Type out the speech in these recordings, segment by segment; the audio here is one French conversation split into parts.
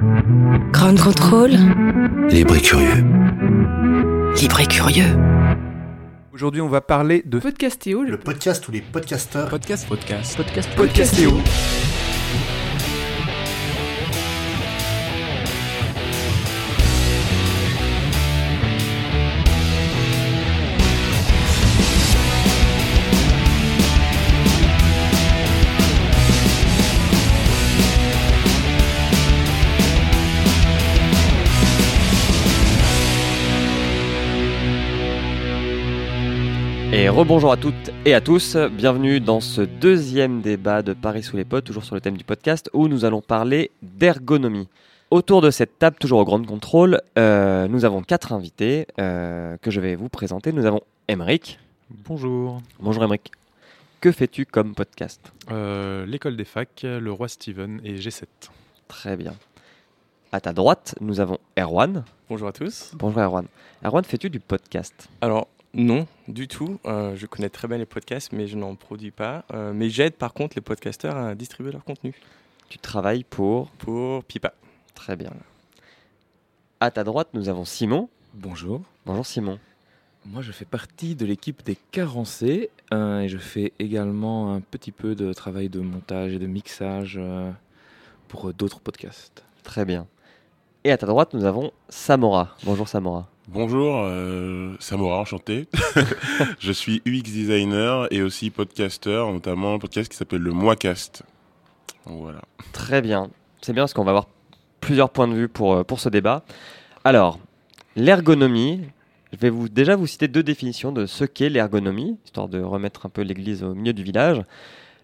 Grand contrôle. Libre et curieux. Libre et curieux. Aujourd'hui, on va parler de Podcastéo, Le podcast où les podcasteurs podcast, podcast, podcast, Podcastéo. Rebonjour à toutes et à tous, bienvenue dans ce deuxième débat de Paris sous les potes, toujours sur le thème du podcast, où nous allons parler d'ergonomie. Autour de cette table, toujours au Grand Contrôle, euh, nous avons quatre invités euh, que je vais vous présenter. Nous avons Emeric. Bonjour. Bonjour Emeric. Que fais-tu comme podcast? Euh, L'école des facs, le roi Steven et G7. Très bien. À ta droite, nous avons Erwan. Bonjour à tous. Bonjour Erwan. Erwan, fais-tu du podcast? Alors, non, du tout. Euh, je connais très bien les podcasts, mais je n'en produis pas. Euh, mais j'aide par contre les podcasteurs à distribuer leur contenu Tu travailles pour pour Pipa. Très bien. À ta droite, nous avons Simon. Bonjour, Bonjour Simon. moi je fais partie de l'équipe des carencés euh, et je fais également un petit peu de travail de montage et de mixage euh, pour euh, d'autres podcasts. Très bien. Et à ta droite, nous avons Samora. Bonjour Samora. Bonjour, euh, Samora, enchanté. je suis UX designer et aussi podcasteur, notamment un podcast qui s'appelle le Moicast. Voilà. Très bien. C'est bien parce qu'on va avoir plusieurs points de vue pour, euh, pour ce débat. Alors, l'ergonomie, je vais vous, déjà vous citer deux définitions de ce qu'est l'ergonomie, histoire de remettre un peu l'église au milieu du village.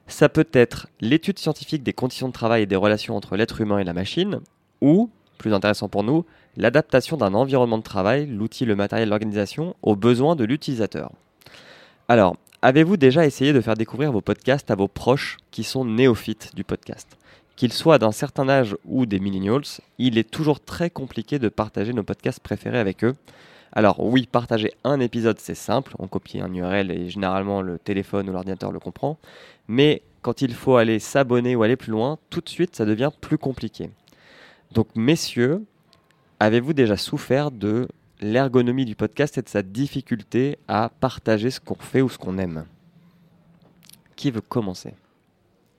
Ça peut être l'étude scientifique des conditions de travail et des relations entre l'être humain et la machine, ou, plus intéressant pour nous, l'adaptation d'un environnement de travail, l'outil, le matériel, l'organisation, aux besoins de l'utilisateur. Alors, avez-vous déjà essayé de faire découvrir vos podcasts à vos proches qui sont néophytes du podcast? Qu'ils soient d'un certain âge ou des millennials, il est toujours très compliqué de partager nos podcasts préférés avec eux. Alors oui, partager un épisode c'est simple, on copie un URL et généralement le téléphone ou l'ordinateur le comprend, mais quand il faut aller s'abonner ou aller plus loin, tout de suite ça devient plus compliqué. Donc messieurs, avez-vous déjà souffert de l'ergonomie du podcast et de sa difficulté à partager ce qu'on fait ou ce qu'on aime? Qui veut commencer?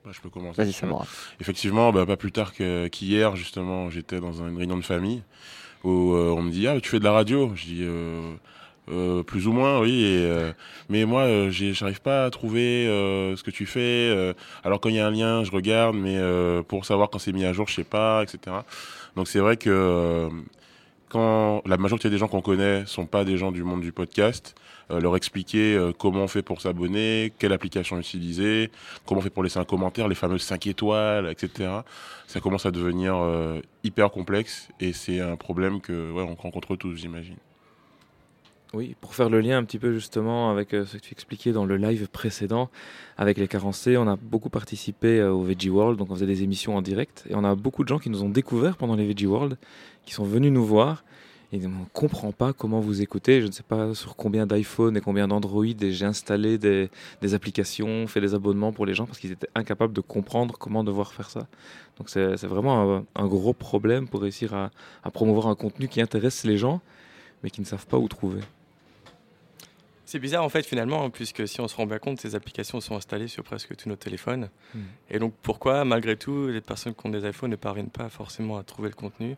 Bah, je peux commencer. Vas-y Samora. Effectivement, bah, pas plus tard qu'hier, justement, j'étais dans une réunion de famille où euh, on me dit Ah, tu fais de la radio? Je dis euh, Euh, Plus ou moins, oui. Euh, mais moi, euh, j'arrive pas à trouver euh, ce que tu fais. alors, quand il y a un lien, je regarde, mais pour savoir quand c'est mis à jour, je sais pas, etc. Donc, c'est vrai que quand la majorité des gens qu'on connaît sont pas des gens du monde du podcast, leur expliquer comment on fait pour s'abonner, quelle application utiliser, comment on fait pour laisser un commentaire, les fameuses 5 étoiles, etc. Ça commence à devenir hyper complexe et c'est un problème que on rencontre tous, j'imagine. Oui, pour faire le lien un petit peu justement avec euh, ce que tu expliquais dans le live précédent avec les carencés, on a beaucoup participé euh, au Veggie World, donc on faisait des émissions en direct et on a beaucoup de gens qui nous ont découvert pendant les Veggie World, qui sont venus nous voir et on ne comprend pas comment vous écoutez, je ne sais pas sur combien d'iPhone et combien d'Android j'ai installé des, applications, fait des abonnements pour les gens parce qu'ils étaient incapables de comprendre comment devoir faire ça. Donc c'est vraiment un, gros problème pour réussir à promouvoir un contenu qui intéresse les gens mais qui ne savent pas où trouver. C'est bizarre en fait finalement, hein, puisque si on se rend bien compte, ces applications sont installées sur presque tous nos téléphones. Mm. Et donc pourquoi, malgré tout, les personnes qui ont des iPhones ne parviennent pas forcément à trouver le contenu?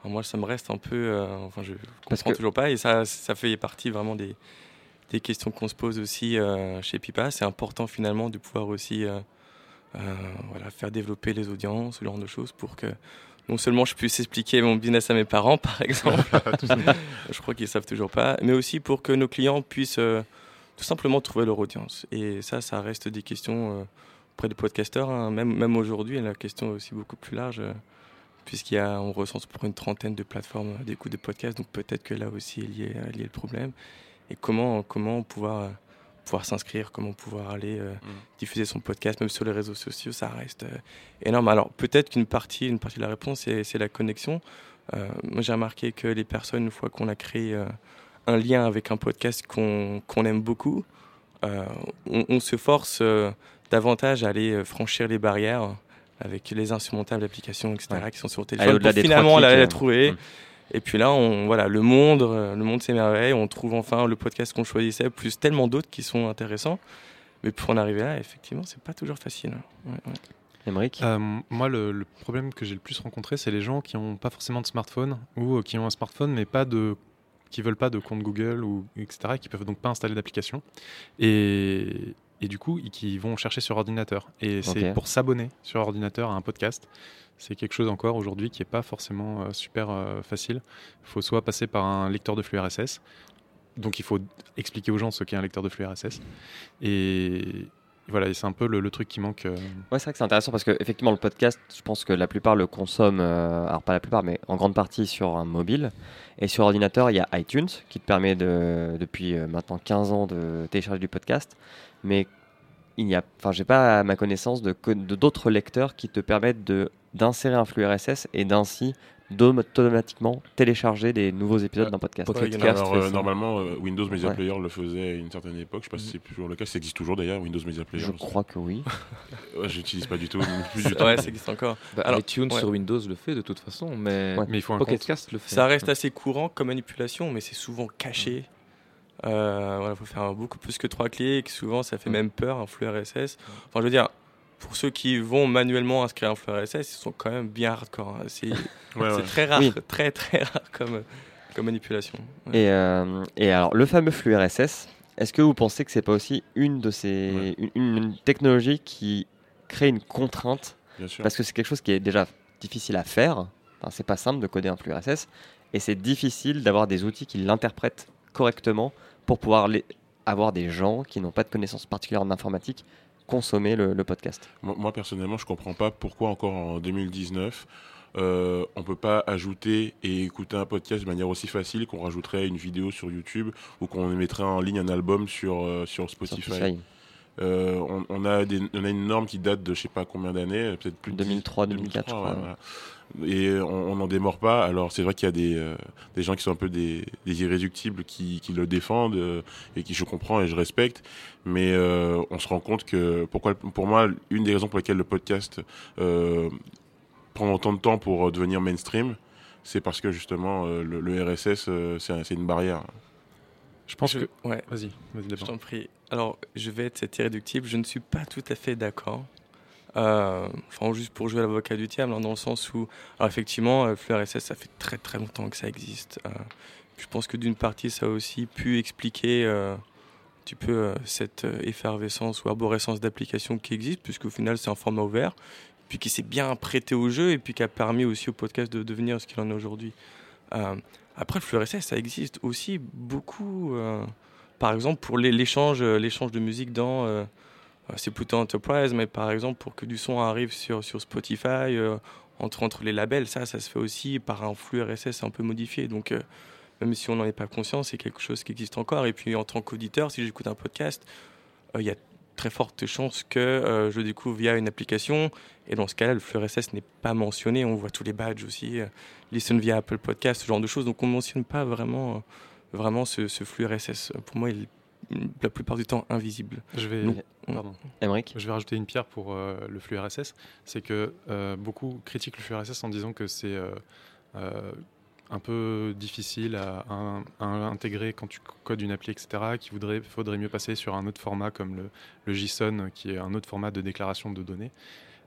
Alors Moi, ça me reste un peu. euh, enfin, je comprends que- toujours pas. Et ça, ça fait partie vraiment des, des questions qu'on se pose aussi euh, chez Pipa. C'est important finalement de pouvoir aussi euh, voilà, faire développer les audiences, ce genre de choses, pour que non seulement je puisse expliquer mon business à mes parents, par exemple, je crois qu'ils savent toujours pas, mais aussi pour que nos clients puissent euh, tout simplement trouver leur audience. Et ça, ça reste des questions euh, auprès des podcasteurs. hein. Même, même aujourd'hui, la question est aussi beaucoup plus large, euh, puisqu'il y a, on recense pour une trentaine de plateformes d'écoute de podcasts, donc peut-être que là aussi est lié, est lié le problème. Et comment, comment pouvoir, euh, pouvoir s'inscrire, comment pouvoir aller euh, diffuser son podcast, même sur les réseaux sociaux, ça reste euh, énorme. Alors peut-être qu'une partie, une partie de la réponse, c'est la connexion. Euh, j'ai remarqué que les personnes, une fois qu'on a créé un lien avec un podcast qu'on qu'on aime beaucoup, on, on se force davantage à aller franchir les barrières avec les insurmontables applications, etc., Ouais. qui sont sur téléphone. pour finalement, la, trouver. mm. Et puis là, on, voilà, le monde, euh, le monde s'émerveille. On trouve enfin le podcast qu'on choisissait, plus tellement d'autres qui sont intéressants. Mais pour en arriver là, effectivement, c'est pas toujours facile. Ouais, ouais. Euh, moi, le, le problème que j'ai le plus rencontré, c'est les gens qui n'ont pas forcément de smartphone ou euh, qui ont un smartphone mais pas de qui veulent pas de compte Google ou etc. et qui peuvent donc pas installer d'application et, et du coup ils- qui vont chercher sur ordinateur et c'est pour s'abonner sur ordinateur à un podcast. C'est quelque chose encore aujourd'hui qui est pas forcément euh, super euh, facile. Il faut soit passer par un lecteur de flux RSS, donc il faut expliquer aux gens ce qu'est un lecteur de flux RSS et voilà, et c'est un peu le, le truc qui manque. euh, Ouais, c'est vrai que c'est intéressant parce que effectivement le podcast, je pense que la plupart le consomment, euh, alors pas la plupart, mais en grande partie sur un mobile. Et sur ordinateur, il y a iTunes qui te permet de, depuis euh, maintenant 15 ans de télécharger du podcast. Mais il n'y a, enfin, j'ai pas à ma connaissance de d'autres lecteurs qui te permettent d'insérer un flux RSS et d'ainsi automatiquement télécharger des nouveaux épisodes Ouais. d'un podcast. Ouais, il Alors, euh, normalement, euh, Windows Media Ouais. Player le faisait à une certaine époque. Je sais pas si c'est toujours le cas. Ça existe toujours d'ailleurs, Windows Media Player. Je crois que oui. Ouais, j'utilise pas du tout. plus du tout. Ouais, ça existe encore. Bah, Alors, iTunes ouais. sur Windows le fait de toute façon, mais Ouais. mais il faut un Pocket compte. Cast le fait. Ça reste assez courant comme manipulation, mais c'est souvent caché. Euh, voilà, faut faire beaucoup plus que trois clics. Souvent, ça fait même peur un flux RSS. Enfin, je veux dire, pour ceux qui vont manuellement inscrire un flux RSS, ils sont quand même bien hardcore. hein. C'est Ouais, c'est ouais. très rare, Oui. très très rare comme, comme manipulation. Ouais. Et, euh, et alors, le fameux flux RSS, est-ce que vous pensez que c'est pas aussi une de ces Ouais. une, une technologie qui crée une contrainte? Bien sûr. parce que c'est quelque chose qui est déjà difficile à faire. Enfin, c'est pas simple de coder un flux RSS et c'est difficile d'avoir des outils qui l'interprètent correctement pour pouvoir les- avoir des gens qui n'ont pas de connaissances particulières en informatique consommer le, le podcast. Moi, moi, personnellement, je comprends pas pourquoi encore en 2019 euh, on peut pas ajouter et écouter un podcast de manière aussi facile qu'on rajouterait une vidéo sur YouTube ou qu'on mettrait en ligne un album sur euh, sur Spotify. Spotify. Euh, on, on a des, on a une norme qui date de je sais pas combien d'années, euh, peut-être plus de 2003, 2004, je crois, ouais, voilà. Et on n'en démord pas. Alors c'est vrai qu'il y a des, euh, des gens qui sont un peu des, des irréductibles qui, qui le défendent euh, et qui je comprends et je respecte. Mais euh, on se rend compte que pourquoi, pour moi, une des raisons pour lesquelles le podcast euh, prend autant de temps pour devenir mainstream, c'est parce que justement euh, le, le RSS euh, c'est un- c'est une barrière. Je pense Je- que. ouais. Vas-y, vas-y Je t'en prie. Alors, je vais être cet irréductible. Je ne suis pas tout à fait d'accord. Euh, enfin, juste pour jouer l'avocat du diable, hein, dans le sens où, effectivement, euh, flux RSS, ça fait très très longtemps que ça existe. Euh, je pense que d'une partie, ça a aussi pu expliquer euh, un petit peu cette effervescence ou arborescence d'applications qui existe, puisqu'au final, c'est un format ouvert, puis qui s'est bien prêté au jeu, et puis qui a permis aussi au podcast de devenir ce qu'il en est aujourd'hui. Après, le flux RSS, ça existe aussi beaucoup. par exemple, pour l'échange, de musique dans, c'est plutôt Enterprise, mais par exemple, pour que du son arrive sur, sur Spotify, euh, entre, entre les labels, ça, ça se fait aussi par un flux RSS un peu modifié. Donc, euh, même si on n'en est pas conscient, c'est quelque chose qui existe encore. Et puis, en tant qu'auditeur, si j'écoute un podcast, euh, il y a très forte chance que euh, je découvre via une application. Et dans ce cas-là, le flux RSS n'est pas mentionné. On voit tous les badges aussi, euh, listen via Apple Podcast, ce genre de choses. Donc, on ne mentionne pas vraiment, euh, vraiment ce, flux RSS. Pour moi, il la plupart du temps invisible. Je vais. Pardon. Je vais rajouter une pierre pour euh, le flux RSS. C'est que euh, beaucoup critiquent le flux RSS en disant que c'est euh, euh, un peu difficile à, à- à intégrer quand tu codes une appli, etc. Qu'il voudrait, faudrait mieux passer sur un autre format comme le, le JSON, qui est un autre format de déclaration de données.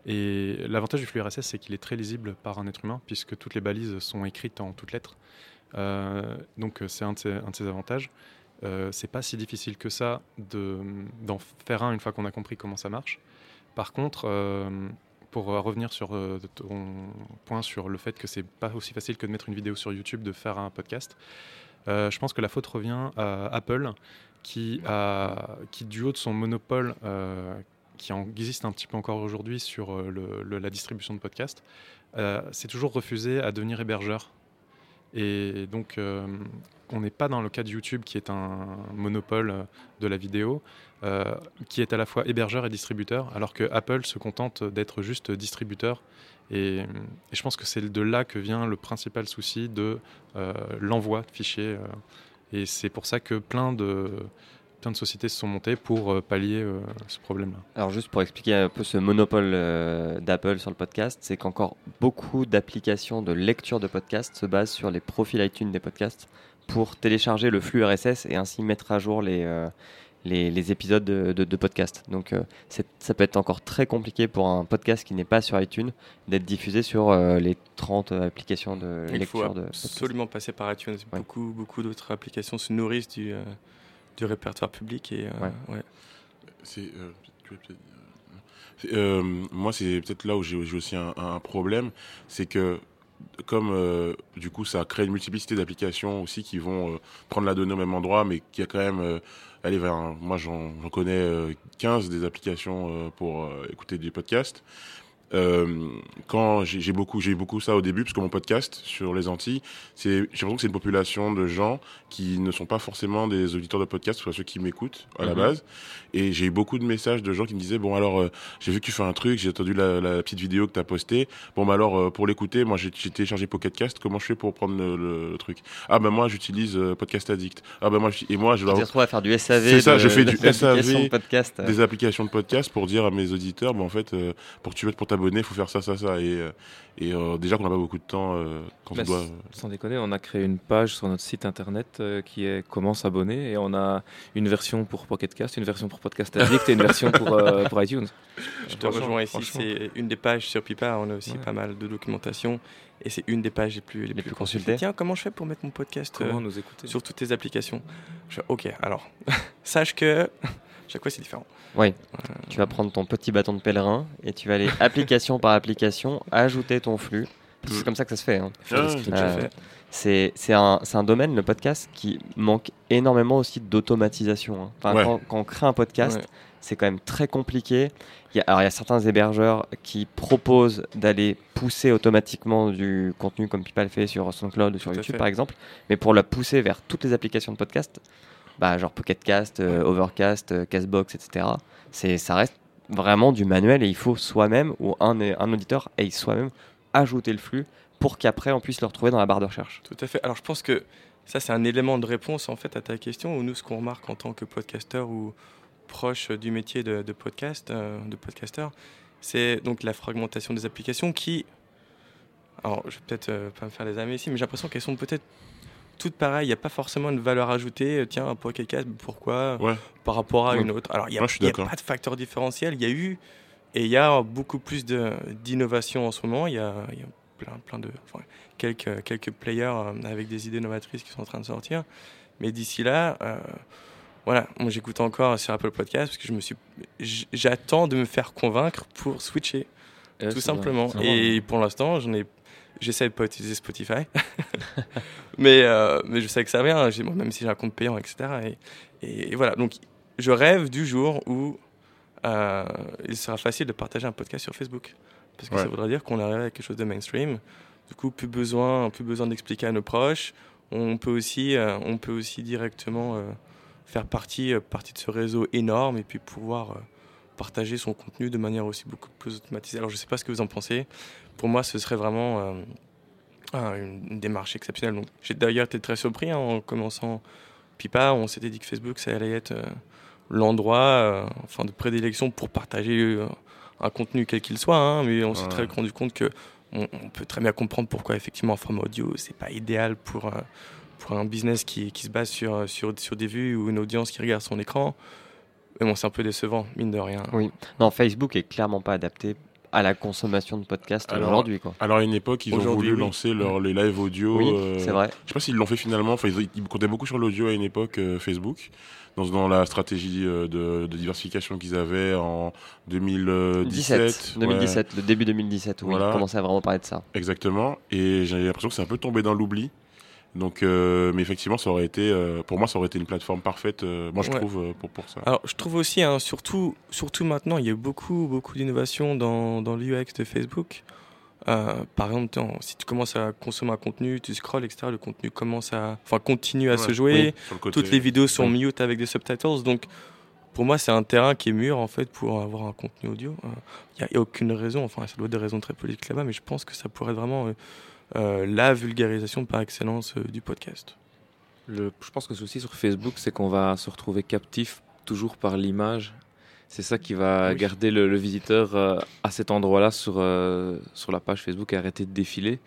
Et l'avantage du flux RSS, c'est qu'il est très lisible par un être humain, puisque toutes les balises sont écrites en toutes lettres. Euh, donc c'est un de ses avantages. Euh, c'est pas si difficile que ça de- d'en faire un une fois qu'on a compris comment ça marche. Par contre, euh, pour euh, revenir sur euh, ton point sur le fait que c'est pas aussi facile que de mettre une vidéo sur YouTube, de faire un podcast, je pense que la faute revient à Apple, qui, a, qui du haut de son monopole, qui existe un petit peu encore aujourd'hui sur le- la distribution de podcasts, s'est toujours refusé à devenir hébergeur. Et donc, euh, on n'est pas dans le cas de YouTube, qui est un monopole de la vidéo, euh, qui est à la fois hébergeur et distributeur, alors que Apple se contente d'être juste distributeur. Et, je pense que c'est de là que vient le principal souci de euh, l'envoi de fichiers. et c'est pour ça que plein de, plein de sociétés se sont montées pour euh, pallier euh, ce problème-là. Alors juste pour expliquer un peu ce monopole euh, d'Apple sur le podcast, c'est qu'encore beaucoup d'applications de lecture de podcasts se basent sur les profils iTunes des podcasts pour télécharger le flux RSS et ainsi mettre à jour les, euh, les, les épisodes de, de, de podcast. Donc euh, ça peut être encore très compliqué pour un podcast qui n'est pas sur iTunes d'être diffusé sur euh, les 30 applications de Il faut lecture de podcast. absolument passer par iTunes. Ouais. Beaucoup, beaucoup d'autres applications se nourrissent du, euh, du répertoire public. Et, euh, Ouais. ouais. C'est, euh, euh, moi, c'est peut-être là où j'ai aussi un, un problème, c'est que comme euh, du coup ça crée une multiplicité d'applications aussi qui vont euh, prendre la donnée au même endroit, mais qui a quand même, euh, allez vers, un- moi j'en j'en connais euh, 15 des applications euh, pour euh, écouter des podcasts. Euh, quand j'ai beaucoup, j'ai eu beaucoup ça au début, parce que mon podcast sur les Antilles, c'est, j'ai l'impression que c'est une population de gens qui ne sont pas forcément des auditeurs de podcast, soit ceux qui m'écoutent à la Mhm. base. Et j'ai eu beaucoup de messages de gens qui me disaient bon alors euh, j'ai vu que tu fais un truc, j'ai entendu la, la petite vidéo que tu as postée. Bon bah alors euh, pour l'écouter, moi j'ai téléchargé Pocket Cast, comment je fais pour prendre le, le- le truc? Ah bah moi j'utilise Podcast Addict. Ah bah moi et moi je Tu leur te retrouves à faire du SAV. C'est ça, je fais du SAV, de podcast. des applications de podcast pour dire à mes auditeurs bon en fait euh, pour tu pour t'abonner, il faut faire ça ça ça et euh, et euh, déjà qu'on n'a pas beaucoup de temps euh, quand Bah, on doit Sans déconner, on a créé une page sur notre site internet euh, qui est comment s'abonner et on a une version pour Pocketcast, une version pour Podcast Addict et une version pour, euh, pour iTunes. Je te rejoins ici. C'est une des pages sur Pipa. On a aussi Ouais. pas mal de documentation. Et c'est une des pages les plus, les plus plus consultées. consultées. Tiens, comment je fais pour mettre mon podcast euh, Comment nous écouter? sur toutes tes applications? Je Ok, alors, sache que chaque fois c'est différent. Oui, tu vas prendre ton petit bâton de pèlerin et tu vas aller application par application ajouter ton flux. C'est comme ça que ça se fait. hein. Ah, Euh. C'est un, domaine, le podcast, qui manque énormément aussi d'automatisation. hein. Enfin, Ouais. quand, quand on crée un podcast, Ouais. c'est quand même très compliqué. Il y a, alors, il y a certains hébergeurs qui proposent d'aller pousser automatiquement du contenu comme Pipa le fait sur SoundCloud ou sur Tout YouTube, par exemple. Mais pour la pousser vers toutes les applications de podcast, bah, genre Pocketcast, euh, Overcast, euh, Castbox, etc., c'est, ça reste vraiment du manuel et il faut soi-même, ou un, un auditeur aille soi-même ajouter le flux pour qu'après on puisse le retrouver dans la barre de recherche. Tout à fait. Alors je pense que ça c'est un élément de réponse en fait à ta question. Où nous ce qu'on remarque en tant que podcasteur ou proche du métier de, de podcast, euh, de podcasteur, c'est donc la fragmentation des applications qui, alors je vais peut-être euh, pas me faire les amis ici, mais j'ai l'impression qu'elles sont peut-être toutes pareilles. Il n'y a pas forcément une valeur ajoutée. Euh, Tiens, un podcast, pourquoi Ouais. par rapport à Ouais. une autre? Alors il n'y a, pas de facteur différentiel. Il y a eu et il y a beaucoup plus de- d'innovation en ce moment. Il y a, il y a plein, plein de enfin, quelques, quelques players euh, avec des idées novatrices qui sont en train de sortir. Mais d'ici là, euh, voilà, moi j'écoute encore sur Apple Podcast parce que je me suis, j- j'attends de me faire convaincre pour switcher, Ouais, tout simplement. vrai. Et pour l'instant, j'en ai, j'essaie de pas utiliser Spotify, mais euh, mais je sais que ça vient. Même si j'ai un compte payant, etc. Et, et, et voilà, donc je rêve du jour où euh, il sera facile de partager un podcast sur Facebook. Parce que Ouais. ça voudrait dire qu'on arrive à quelque chose de mainstream. Du coup, plus besoin, plus besoin d'expliquer à nos proches. On peut aussi, euh, on peut aussi directement faire partie, partie de ce réseau énorme et puis pouvoir partager son contenu de manière aussi beaucoup plus automatisée. Alors, je ne sais pas ce que vous en pensez. Pour moi, ce serait vraiment euh, un- une, démarche exceptionnelle. Donc, j'ai d'ailleurs été très surpris hein, en commençant Pipa. On s'était dit que Facebook, ça allait être euh, l'endroit euh, enfin, de prédilection pour partager un contenu quel qu'il soit. hein, mais on s'est Ouais. très rendu compte que on, on peut très bien comprendre pourquoi effectivement un format audio c'est pas idéal pour euh, pour un business qui, qui se base sur, sur sur des vues ou une audience qui regarde son écran. Mais bon, c'est un peu décevant, mine de rien. Oui. Non, Facebook est clairement pas adapté à la consommation de podcasts aujourd'hui. Quoi. Alors à une époque, ils ont voulu oui. lancer leur, les live audio. Oui, euh, c'est vrai. Je sais pas s'ils l'ont fait finalement. Enfin, ils, ils comptaient beaucoup sur l'audio à une époque euh, Facebook, dans, dans la stratégie euh, de, de diversification qu'ils avaient en 2017. 17, 2017, le début 2017, où Voilà. ils commençaient à vraiment parler de ça. Exactement. Et j'ai l'impression que c'est un peu tombé dans l'oubli. Donc, euh, mais effectivement, ça aurait été, euh, pour moi, ça aurait été une plateforme parfaite. euh, moi, je Ouais. trouve pour pour ça. Alors, je trouve aussi, hein, surtout, surtout maintenant, il y a beaucoup, beaucoup d'innovations dans, dans l'UX de Facebook. Par exemple, si tu commences à consommer un contenu, tu scrolls, etc., le contenu commence à, enfin, continue à se jouer. oui, le. Toutes les vidéos sont Oui. mute avec des subtitles, donc pour moi, c'est un terrain qui est mûr en fait pour avoir un contenu audio. Il n'y a, aucune raison, enfin, ça doit être des raisons très politiques là-bas, mais je pense que ça pourrait être vraiment la vulgarisation par excellence euh, du podcast. Le, je pense que le souci sur Facebook, c'est qu'on va se retrouver captif toujours par l'image. C'est ça qui va Oui. garder le, le visiteur euh, à cet endroit-là sur, euh, sur la page Facebook et arrêter de défiler.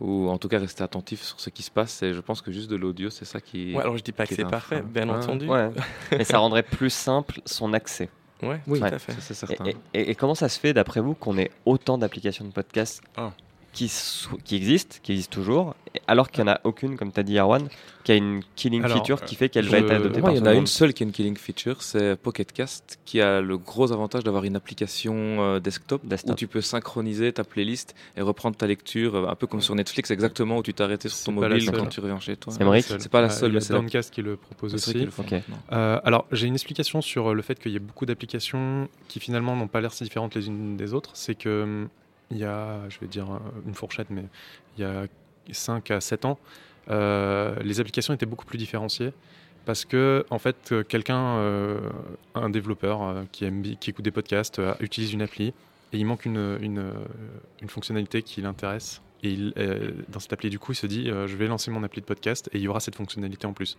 Ou en tout cas rester attentif sur ce qui se passe. Et je pense que juste de l'audio, c'est ça qui. Ouais, alors je dis pas que c'est parfait, frein. bien entendu. Ouais. Mais ça rendrait plus simple son accès. Ouais, oui, tout à fait. ça, c'est Et, certain. et- et- et comment ça se fait, d'après vous, qu'on ait autant d'applications de podcast Ah. Qui, qui existent, qui existent toujours, alors qu'il n'y en a aucune, comme tu as dit, Arwan, qui a une killing Alors, feature qui fait qu'elle va être adoptée par il y en a une seule qui a une killing feature, c'est Pocket Cast, qui a le gros avantage d'avoir une application euh, desktop, Desktop. où tu peux synchroniser ta playlist et reprendre ta lecture, euh, un peu comme sur Netflix, exactement où tu t'es arrêté sur ton mobile quand tu reviens chez toi. C'est seul. C'est pas la Euh, seule, y mais c'est la- Downcast qui le propose vrai aussi. le. Euh, alors, j'ai une explication sur euh, le fait qu'il y ait beaucoup d'applications qui finalement n'ont pas l'air si différentes les unes des autres. C'est que hum, il y a, je vais dire une fourchette, mais il y a 5 à 7 ans, euh, les applications étaient beaucoup plus différenciées. Parce que, en fait, euh, quelqu'un, euh, un développeur euh, qui, aime, qui écoute des podcasts, euh, utilise une appli et il manque une, une, une fonctionnalité qui l'intéresse. Et il, dans cette appli, du coup, il se dit je vais lancer mon appli de podcast et il y aura cette fonctionnalité en plus.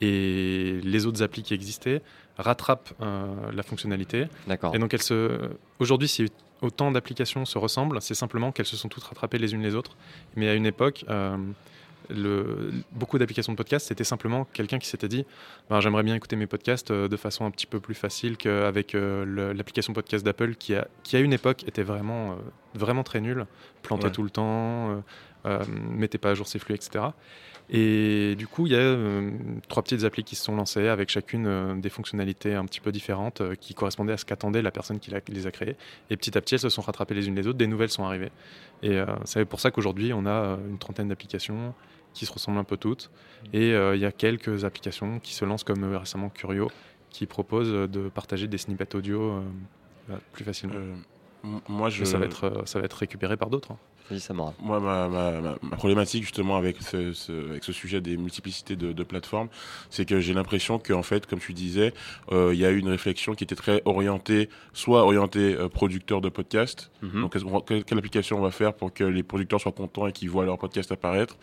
Et les autres applis qui existaient rattrapent la fonctionnalité. D'accord. Et donc, se... aujourd'hui, si autant d'applications se ressemblent, c'est simplement qu'elles se sont toutes rattrapées les unes les autres. Mais à une époque, euh, le... beaucoup d'applications de podcast, c'était simplement quelqu'un qui s'était dit Ben, J'aimerais bien écouter mes podcasts euh, de façon un petit peu plus facile qu'avec euh, l'application podcast d'Apple, qui, a... qui à une époque était vraiment, vraiment très nulle, plantait Ouais. tout le temps, euh, mettait pas à jour ses flux, etc. Et du coup, il y a euh, trois petites applis qui se sont lancées avec chacune euh, des fonctionnalités un petit peu différentes euh, qui correspondaient à ce qu'attendait la personne qui, les a créées. Et petit à petit, elles se sont rattrapées les unes les autres, des nouvelles sont arrivées. Et c'est pour ça qu'aujourd'hui, on a une trentaine d'applications qui se ressemblent un peu toutes. Et il y a quelques applications qui se lancent comme récemment Curio, qui proposent euh, de partager des snippets audio euh, plus facilement. Moi, je, ça, va être, ça va être récupéré par d'autres. Moi, ma, ma- ma- ma problématique justement avec ce, ce- avec ce sujet des multiplicités de, de plateformes, c'est que j'ai l'impression qu'en fait, comme tu disais, euh, il y a eu une réflexion qui était très orientée, soit orientée euh, producteur de podcasts, Mhm. donc quelle, application on va faire pour que les producteurs soient contents et qu'ils voient leur podcast apparaître,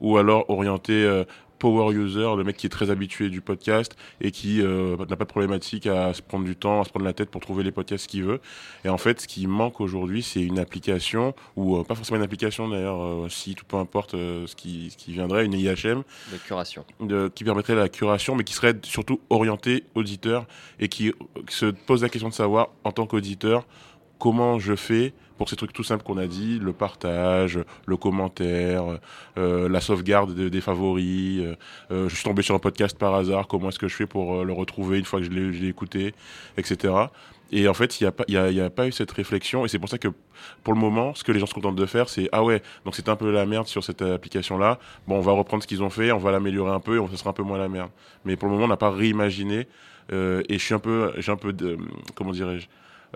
ou alors orienté euh, power user, le mec qui est très habitué du podcast et qui euh, n'a pas de problématique à se prendre du temps, à se prendre la tête pour trouver les podcasts qu'il veut. Et en fait, ce qui manque aujourd'hui, c'est une application, ou euh, pas forcément une application d'ailleurs, euh, site ou peu importe euh, ce, qui, ce qui viendrait, une IHM, De curation. de- qui permettrait la curation, mais qui serait surtout orientée auditeur et qui se pose la question de savoir, en tant qu'auditeur, comment je fais pour ces trucs tout simples qu'on a dit, le partage, le commentaire, euh, la sauvegarde de- des favoris, euh, euh, je suis tombé sur un podcast par hasard, comment est-ce que je fais pour le retrouver une fois que je l'ai écouté, etc. Et en fait, il n'y a, pas- y y a pas eu cette réflexion, et c'est pour ça que pour le moment, ce que les gens se contentent de faire, c'est ah ouais, donc c'était un peu la merde sur cette application-là, bon, on va reprendre ce qu'ils ont fait, on va l'améliorer un peu, et ce sera un peu moins la merde. Mais pour le moment, on n'a pas réimaginé, et je suis un peu, j'ai un peu de, comment dirais-je,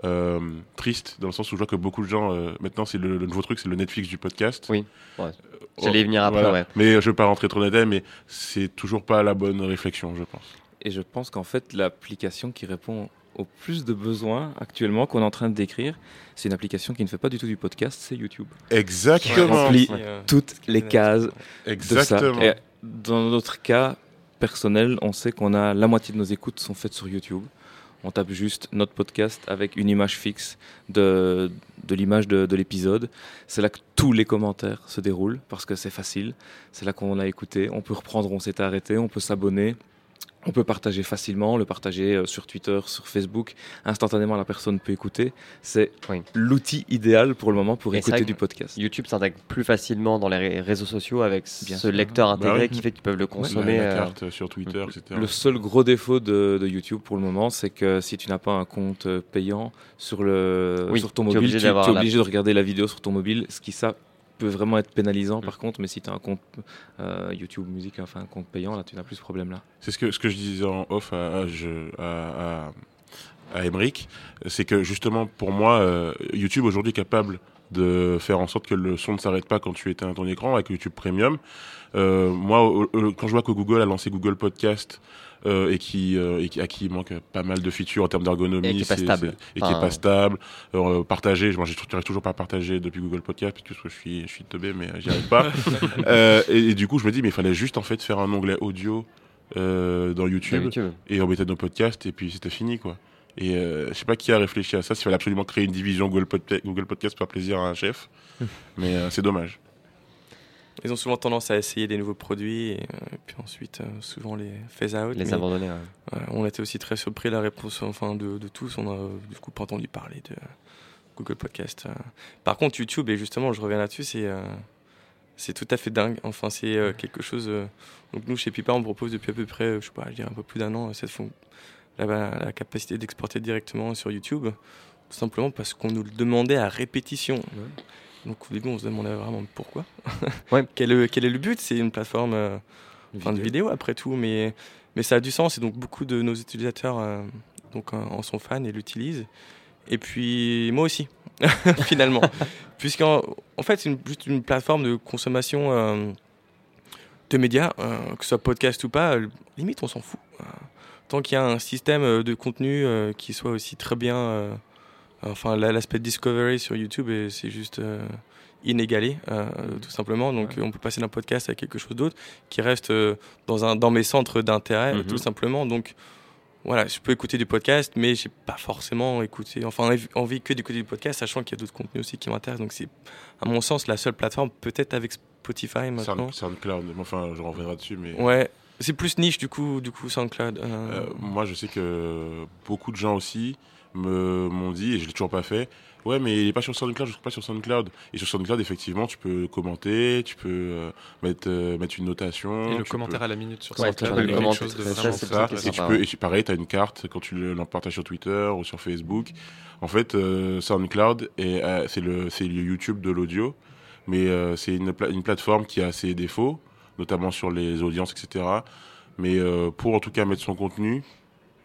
euh, triste dans le sens où je vois que beaucoup de gens euh, maintenant c'est le, le nouveau truc c'est le Netflix du podcast Oui, ouais. Euh, J'allais y venir après, voilà. ouais. mais je veux pas rentrer trop dans les détails, mais c'est toujours pas la bonne réflexion je pense Et je pense qu'en fait, l'application qui répond au plus de besoins actuellement qu'on est en train de décrire, c'est une application qui ne fait pas du tout du podcast, c'est YouTube. exactement rempli Ouais. euh, Toutes qui les cases de ça. exactement Et dans notre cas personnel, on sait qu'on a la moitié de nos écoutes sont faites sur YouTube. On tape juste notre podcast avec une image fixe de, l'image de, de l'épisode. C'est là que tous les commentaires se déroulent parce que c'est facile. C'est là qu'on a écouté. On peut reprendre, on s'est arrêté, on peut s'abonner. On peut partager facilement, le partager euh, sur Twitter, sur Facebook. Instantanément, la personne peut écouter. C'est Oui. l'outil idéal pour le moment pour Et écouter du podcast. YouTube s'intègre plus facilement dans les ré- réseaux sociaux avec Bien ce sûr. lecteur intégré Bah oui. qui fait qu'ils peuvent le consommer. la euh, sur Twitter etc Le seul gros défaut de, de YouTube pour le moment, c'est que si tu n'as pas un compte euh, payant sur, le, Oui, sur ton tu es mobile, obligé tu tu es la- obligé de regarder la vidéo sur ton mobile, ce qui ça peut vraiment être pénalisant par contre, mais si tu as un compte euh, YouTube Musique, enfin un compte payant, là tu n'as plus ce problème-là. C'est ce que, ce que je disais en off à, à, je- à, à, Emmerich, c'est que justement pour moi, euh, YouTube aujourd'hui est capable de faire en sorte que le son ne s'arrête pas quand tu éteins ton écran avec YouTube Premium. Euh, moi, quand je vois que Google a lancé Google Podcast euh, et, qui, euh, et qui, à qui il manque pas mal de features en termes d'ergonomie, Et qui est pas stable. c'est- et qui Enfin, est pas stable, euh, partagé. Moi, j'arrive toujours pas à partager depuis Google Podcast parce que je suis, je suis teubé, mais j'y arrive pas. Euh, et, et du coup, je me dis, mais il fallait juste en fait faire un onglet audio euh, dans YouTube YouTube. et on mettait nos podcasts et puis c'était fini quoi. Et euh, je sais pas qui a réfléchi à ça, s'il fallait absolument créer une division Google, Podca- Google Podcast pour faire plaisir à un chef, mais euh, c'est dommage. Ils ont souvent tendance à essayer des nouveaux produits et, euh, et puis ensuite euh, souvent les phase out. Les abandonner. ouais. on était aussi très surpris de la réponse enfin, de, de tous. On a euh, du coup pas entendu parler de Google Podcast. Par contre, YouTube, et justement, je reviens là-dessus, c'est c'est tout à fait dingue. Enfin, c'est euh, quelque chose. euh, donc nous, chez Pipa, on propose depuis à peu près, euh, je sais pas, je dirais un peu plus d'un an, cette la, la capacité d'exporter directement sur YouTube, tout simplement parce qu'on nous le demandait à répétition. Donc au début, on se demandait vraiment pourquoi. Ouais. quel, est, quel est le but? C'est une plateforme euh, enfin, de vidéo après tout, mais, mais ça a du sens et donc beaucoup de nos utilisateurs euh, donc, en sont fans et l'utilisent. Et puis moi aussi, finalement. Puisqu'en en fait, c'est juste une plateforme de consommation euh, de médias, euh, que ce soit podcast ou pas, limite on s'en fout. Tant qu'il y a un système de contenu qui soit aussi très bien. Euh, enfin, la- l'aspect discovery sur YouTube, et c'est juste euh, inégalé, euh, tout simplement. Donc, on peut passer d'un podcast à quelque chose d'autre qui reste euh, dans, un, dans mes centres d'intérêt, Mhm. tout simplement. Donc, voilà, je peux écouter du podcast, mais j'ai pas forcément écouté, enfin, envie- que d'écouter du podcast, sachant qu'il y a d'autres contenus aussi qui m'intéressent. Donc, c'est, à mon sens, la seule plateforme, peut-être avec Spotify maintenant. Sound- SoundCloud, enfin, je reviendrai dessus, mais Ouais, c'est plus niche du coup, du coup SoundCloud. euh, Euh, moi, je sais que beaucoup de gens aussi m'ont dit, et je l'ai toujours pas fait, ouais, mais il est pas sur SoundCloud, je suis pas sur SoundCloud. Et sur SoundCloud, effectivement, tu peux commenter, tu peux euh, mettre, euh, mettre une notation. Et le commentaire peux- à la minute sur Ouais, SoundCloud, quelque chose de ça, vraiment Et tu peux, ouais. et tu- pareil, tu as une carte quand tu le- l'en partages sur Twitter ou sur Facebook. En fait, euh, SoundCloud, est, euh, c'est le, c'est le YouTube de l'audio, mais euh, c'est une, pla- une plateforme qui a ses défauts, notamment sur les audiences, etc. Mais euh, pour en tout cas mettre son contenu,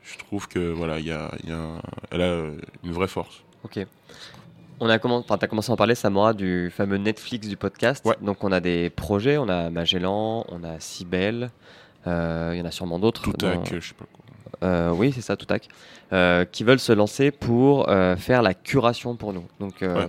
je trouve que voilà, il y a, y a un- elle a une vraie force. Ok. On a commencé, enfin, t'as commencé à en parler, Samora, du fameux Netflix du podcast. Ouais. Donc, on a des projets, on a Magellan, on a Cybelle, euh, il y en a sûrement d'autres. Tout dans- tac, je sais pas quoi. Euh, oui, c'est ça, tout tac. Euh, qui veulent se lancer pour euh, faire la curation pour nous. Donc, euh, Ouais.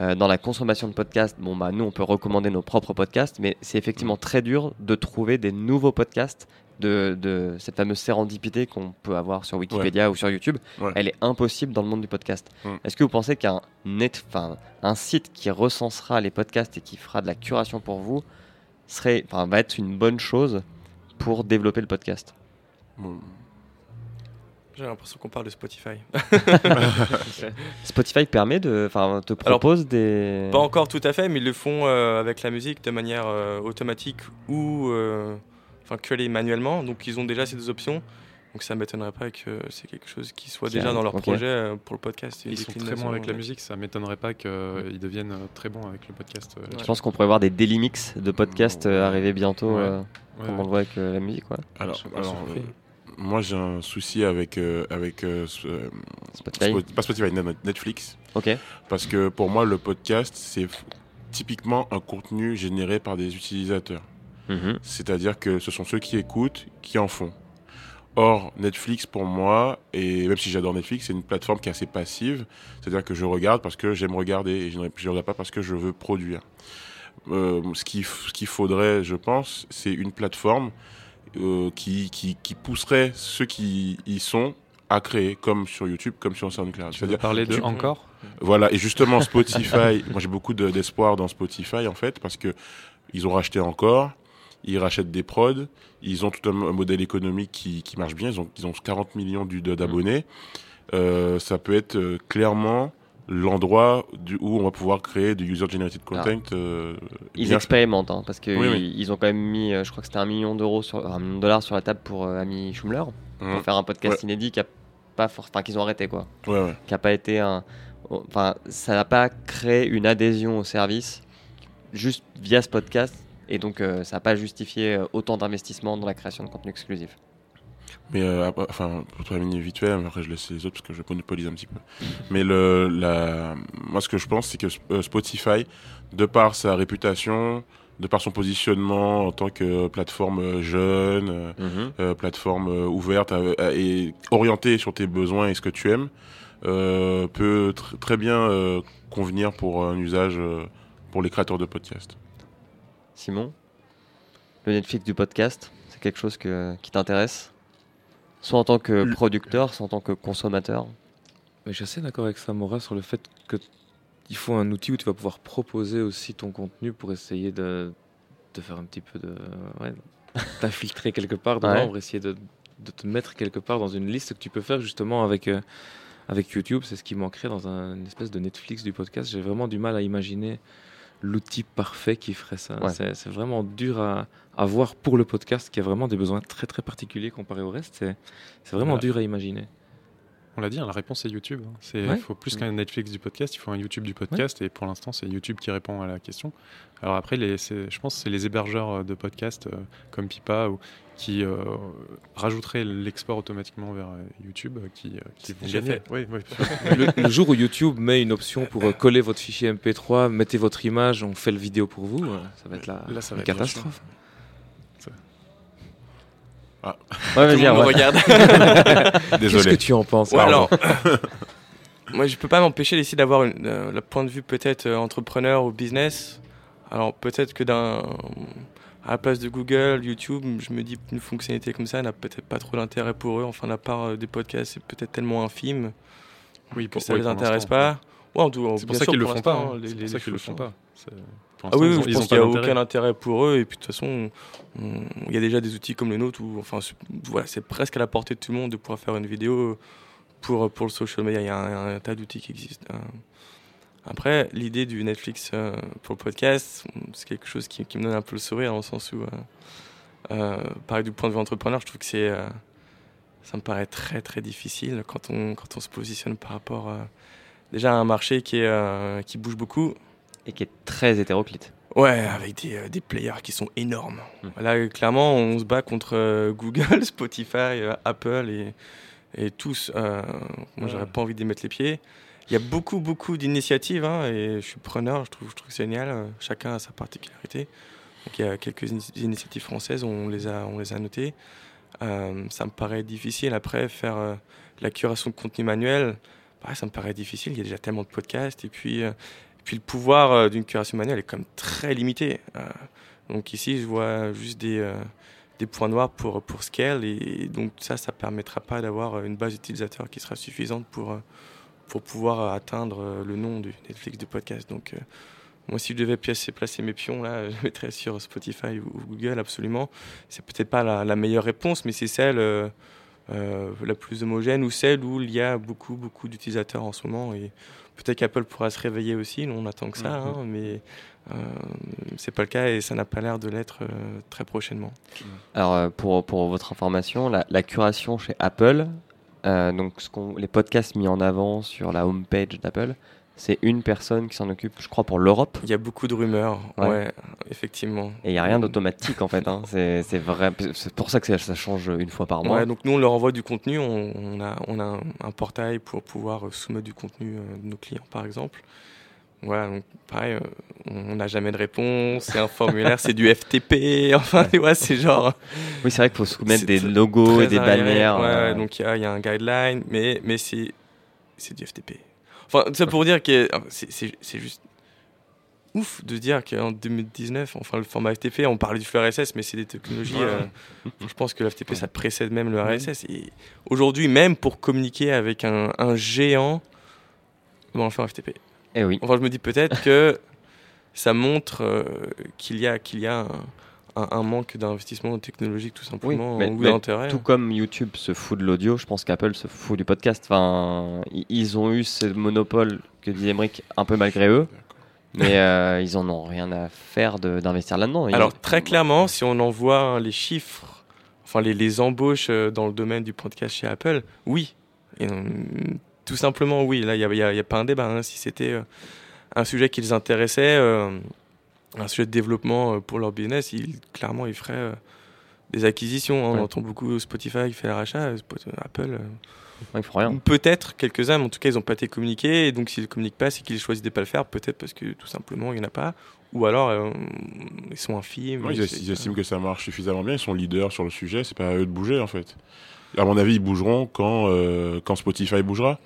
euh, dans la consommation de podcasts, bon, bah, nous, on peut recommander nos propres podcasts, mais c'est effectivement très dur de trouver des nouveaux podcasts. De, de cette fameuse sérendipité qu'on peut avoir sur Wikipédia ou sur YouTube, Ouais. elle est impossible dans le monde du podcast. Mm. Est-ce que vous pensez qu'un net, enfin, un site qui recensera les podcasts et qui fera de la curation pour vous serait, enfin, va être une bonne chose pour développer le podcast? J'ai l'impression qu'on parle de Spotify. Spotify permet de, enfin, te Alors, propose des. Pas encore tout à fait, mais ils le font euh, avec la musique de manière euh, automatique ou euh, enfin que les manuellement. Donc ils ont déjà ces deux options. Donc ça m'étonnerait pas que c'est quelque chose qui soit déjà dans leur projet euh, pour le podcast. Ils sont très bons avec la musique, ça m'étonnerait pas qu'ils deviennent euh, très bons avec le podcast. euh, Je pense qu'on pourrait voir des daily mix de podcasts euh, arriver bientôt, Ouais. euh, Ouais, comme ouais. on le voit avec euh, la musique, quoi. Alors, euh, moi j'ai un souci avec, euh, avec Spotify. Spo- pas Spotify, Net- Netflix. Ok. Parce que pour moi, le podcast, c'est typiquement un contenu généré par des utilisateurs. Mhm. C'est-à-dire que ce sont ceux qui écoutent qui en font. Or, Netflix, pour moi, et même si j'adore Netflix, c'est une plateforme qui est assez passive. C'est-à-dire que je regarde parce que j'aime regarder et je ne regarde pas parce que je veux produire. Euh, ce qu'il ce faudrait, je pense, c'est une plateforme euh, qui, qui, qui pousserait ceux qui y sont à créer, comme sur YouTube, comme sur SoundCloud. Tu veux parler de tu- encore? Voilà, et justement Spotify, moi j'ai beaucoup de- d'espoir dans Spotify en fait, parce que ils ont racheté encore, ils rachètent des prods, ils ont tout un mo- modèle économique qui, qui marche bien, ils ont, ils ont 40 millions d'abonnés. Euh, ça peut être euh, clairement l'endroit où on va pouvoir créer du user-generated content. euh, Ils expérimentent, hein, parce que Oui, ils, oui. ils ont quand même mis, je crois que c'était un million d'euros sur, un million de dollars sur la table pour euh, Ami Schummler, Mhm. pour faire un podcast inédit qui a pas, enfin qu'ils ont arrêté quoi, Ouais, ouais. qui a pas été un, enfin ça n'a pas créé une adhésion au service juste via ce podcast et donc euh, ça n'a pas justifié euh, autant d'investissement dans la création de contenu exclusif. Mais euh, enfin, pour terminer vite fait, après je laisse les autres parce que je monopolise un petit peu. Mais le, la, moi, ce que je pense, c'est que Spotify, de par sa réputation, de par son positionnement en tant que plateforme jeune, euh, plateforme ouverte à- à- et orientée sur tes besoins et ce que tu aimes, euh, peut tr- très bien convenir pour un usage pour les créateurs de podcasts. Simon, le Netflix du podcast, c'est quelque chose que, qui t'intéresse? Soit en tant que producteur, soit en tant que consommateur? Mais je suis assez d'accord avec Samora sur le fait que il faut un outil où tu vas pouvoir proposer aussi ton contenu pour essayer de, de faire un petit peu de. Ouais, d'infiltrer quelque part dedans, Ouais. pour essayer de, de te mettre quelque part dans une liste que tu peux faire justement avec, euh, avec YouTube. C'est ce qui manquerait dans un, une espèce de Netflix du podcast. J'ai vraiment du mal à imaginer l'outil parfait qui ferait ça. Ouais. C'est, vraiment dur à, à voir pour le podcast qui a vraiment des besoins très très particuliers comparé au reste. C'est, c'est vraiment Voilà. dur à imaginer. On l'a dit, hein, la réponse c'est YouTube. hein. C'est, Il Ouais. faut plus qu'un Netflix du podcast, il faut un YouTube du podcast. Et pour l'instant, c'est YouTube qui répond à la question. Alors après, les, je pense que c'est les hébergeurs euh, de podcasts euh, comme Pipa ou, qui euh, rajouteraient l'export automatiquement vers euh, YouTube qui, euh, qui vont déjà gagner. fait. Oui, oui. le, le jour où YouTube met une option pour euh, coller votre fichier MP3, mettez votre image, on fait le vidéo pour vous, ça va être la, Là, ça va une être catastrophe. Ouais, Tout le vas-y, monde me ouais. regarde. Qu'est-ce que Désolé. tu en penses Ouais, alors, moi, je peux pas m'empêcher d'essayer d'avoir une- euh, le point de vue peut-être euh, entrepreneur ou business. Alors, peut-être que d'un, à la place de Google, YouTube, je me dis qu'une fonctionnalité comme ça n'a peut-être pas trop d'intérêt pour eux. Enfin, la part euh, des podcasts, c'est peut-être tellement infime Oui, que pour- ça oui, les intéresse pas. Ouais, en tout, C'est pour ça qu'ils le font pas. hein. C'est les- pour ça qu'ils le font pas. Pour Ah oui, ont- je ils pense qu'il n'y a aucun intérêt pour eux. Et puis de toute façon, on- il y a déjà des outils comme le nôtre où enfin, c'est- voilà, c'est presque à la portée de tout le monde de pouvoir faire une vidéo pour, pour le social media. Il y a un, un tas d'outils qui existent. Euh, Après, l'idée du Netflix euh, pour le podcast, c'est quelque chose qui, qui me donne un peu le sourire dans le sens où, euh, euh, pareil, du point de vue entrepreneur, je trouve que c'est, euh, ça me paraît très très difficile quand on, quand on se positionne par rapport déjà à un marché qui, est, qui bouge beaucoup. Et qui est très hétéroclite. Ouais, avec des, euh, des players qui sont énormes. Mm. Là, clairement, on se bat contre euh, Google, Spotify, euh, Apple et, et tous. Moi, j'aurais pas envie d'y mettre les pieds. Il y a beaucoup, beaucoup d'initiatives hein, et je suis preneur, je trouve, je trouve génial. Chacun a sa particularité. Donc, il y a quelques ini- initiatives françaises, on les a, on les a notées. Ça me paraît difficile. Après, faire la curation de contenu manuel, pareil, ça me paraît difficile. Il y a déjà tellement de podcasts. Et puis, puis le pouvoir euh, d'une curation manuelle est quand même très limité. Euh, donc ici, je vois juste des, euh, points noirs pour, scale. Et, donc ça, ça permettra pas d'avoir une base d'utilisateurs qui sera suffisante pour, pour pouvoir atteindre le nom du Netflix de podcast. Donc moi, si je devais placer, mes pions, là, je mettrais sur Spotify ou, Google, absolument. C'est peut-être pas la, meilleure réponse, mais c'est celle la plus homogène ou celle où il y a beaucoup, beaucoup d'utilisateurs en ce moment. Et peut-être qu'Apple pourra se réveiller aussi, nous on attend que ça, hein, mais euh, c'est pas le cas et ça n'a pas l'air de l'être euh, très prochainement. Alors, euh, pour, pour votre information, la, la curation chez Apple, euh, donc ce les podcasts mis en avant sur la homepage d'Apple, c'est une personne qui s'en occupe, je crois, pour l'Europe. Il y a beaucoup de rumeurs, Ouais. ouais, effectivement. Et il n'y a rien d'automatique en fait. hein. C'est, vrai. C'est pour ça que ça, change une fois par mois. Ouais, donc nous on leur envoie du contenu, on, on a, on a un, portail pour pouvoir euh, soumettre du contenu euh, de nos clients par exemple. Voilà, donc pareil, euh, on n'a jamais de réponse, c'est un formulaire, c'est du FTP, enfin c'est genre Oui, c'est vrai qu'il faut soumettre des logos et des bannières. Ouais, euh, donc il y, a- il y a un guideline, mais, c'est du FTP. Enfin, ça pour dire que ah, c'est, juste ouf de dire qu'en 2019, enfin le format FTP, on parlait du flux RSS, mais c'est des technologies. euh, je pense que le FTP ça précède même le RSS. Et aujourd'hui, même pour communiquer avec un, un géant, on faire un FTP. Eh oui. Enfin, je me dis peut-être que ça montre euh, qu'il y a, qu'il y a un, un- un manque d'investissement technologique tout simplement mais- ou d'intérêt. Tout comme YouTube se fout de l'audio, je pense qu'Apple se fout du podcast. Enfin, ils ont eu ce monopole que disait Emmerich un peu malgré eux, mais euh, ils en ont rien à faire d'investir là-dedans. Ils- Alors très clairement, si on envoie hein, les chiffres, enfin les, les embauches euh, dans le domaine du podcast chez Apple, oui. Et, euh, tout simplement oui. Là, il n'y a, pas un débat. hein. Si c'était un sujet qui les intéressait, un sujet de développement euh, pour leur business, ils, clairement, ils feraient, euh, des acquisitions. hein. Ouais. On entend beaucoup Spotify fait le rachat, euh, Apple. Ouais, ils font rien. ou Peut-être quelques-uns, mais en tout cas, ils n'ont pas été communiqués. Et donc, s'ils ne communiquent pas, c'est qu'ils choisissent de ne pas le faire. Peut-être parce que tout simplement, il n'y en a pas. Ou alors, euh, ils sont infimes. Ouais, ils, estiment que ça marche suffisamment bien, ils sont leaders sur le sujet, c'est pas à eux de bouger en fait. À mon avis, ils bougeront quand, euh, quand Spotify bougera.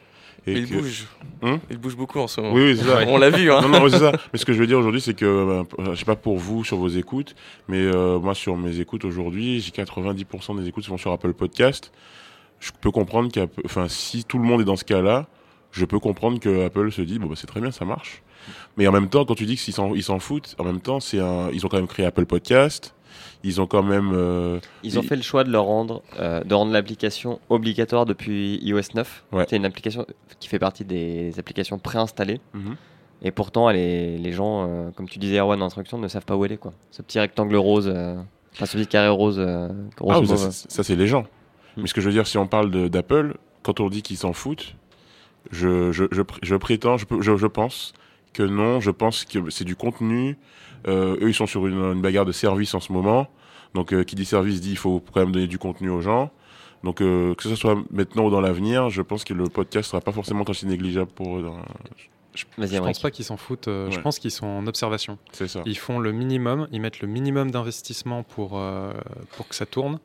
Et Mais ils que- bougent. Hum ils bougent beaucoup en ce moment. Oui, oui, ça. On l'a vu. Hein. Non, non, c'est ça. Mais ce que je veux dire aujourd'hui, c'est que, euh, je sais pas pour vous sur vos écoutes, mais euh, moi sur mes écoutes aujourd'hui, j'ai 90% des écoutes qui vont sur Apple Podcast. Je peux comprendre qu'Apple, enfin, si tout le monde est dans ce cas-là, je peux comprendre que Apple se dit, bon, bah, c'est très bien, ça marche. Mais en même temps, quand tu dis qu'ils s'en, ils s'en foutent, en même temps, c'est un, ils ont quand même créé Apple Podcast. Ils ont quand même, euh, Ils ont fait le choix de leur rendre, euh, de rendre l'application obligatoire depuis iOS 9. Ouais. C'est une application qui fait partie des applications préinstallées. Mhm. Et pourtant, elle est- les gens, euh, comme tu disais, Erwan, en instruction, ne savent pas où elle est. Quoi. Ce petit rectangle rose, enfin ce petit carré rose, rose Ah, ça, c'est- ça, c'est les gens. Mm. Mais ce que je veux dire, si on parle d'Apple, quand on dit qu'ils s'en foutent, je, je, je, pr- je prétends, je pense que non, je pense que c'est du contenu. Euh, eux, ils sont sur une, une bagarre de service en ce moment. Donc, euh, qui dit service dit il faut quand même donner du contenu aux gens. Donc, euh, que ce soit maintenant ou dans l'avenir, je pense que le podcast sera pas forcément aussi négligeable pour eux. dans- Vas-y, Je pense pas qu'ils s'en foutent. euh, Je pense qu'ils sont en observation. C'est ça. Ils font le minimum, ils mettent le minimum d'investissement pour, euh, pour que ça tourne.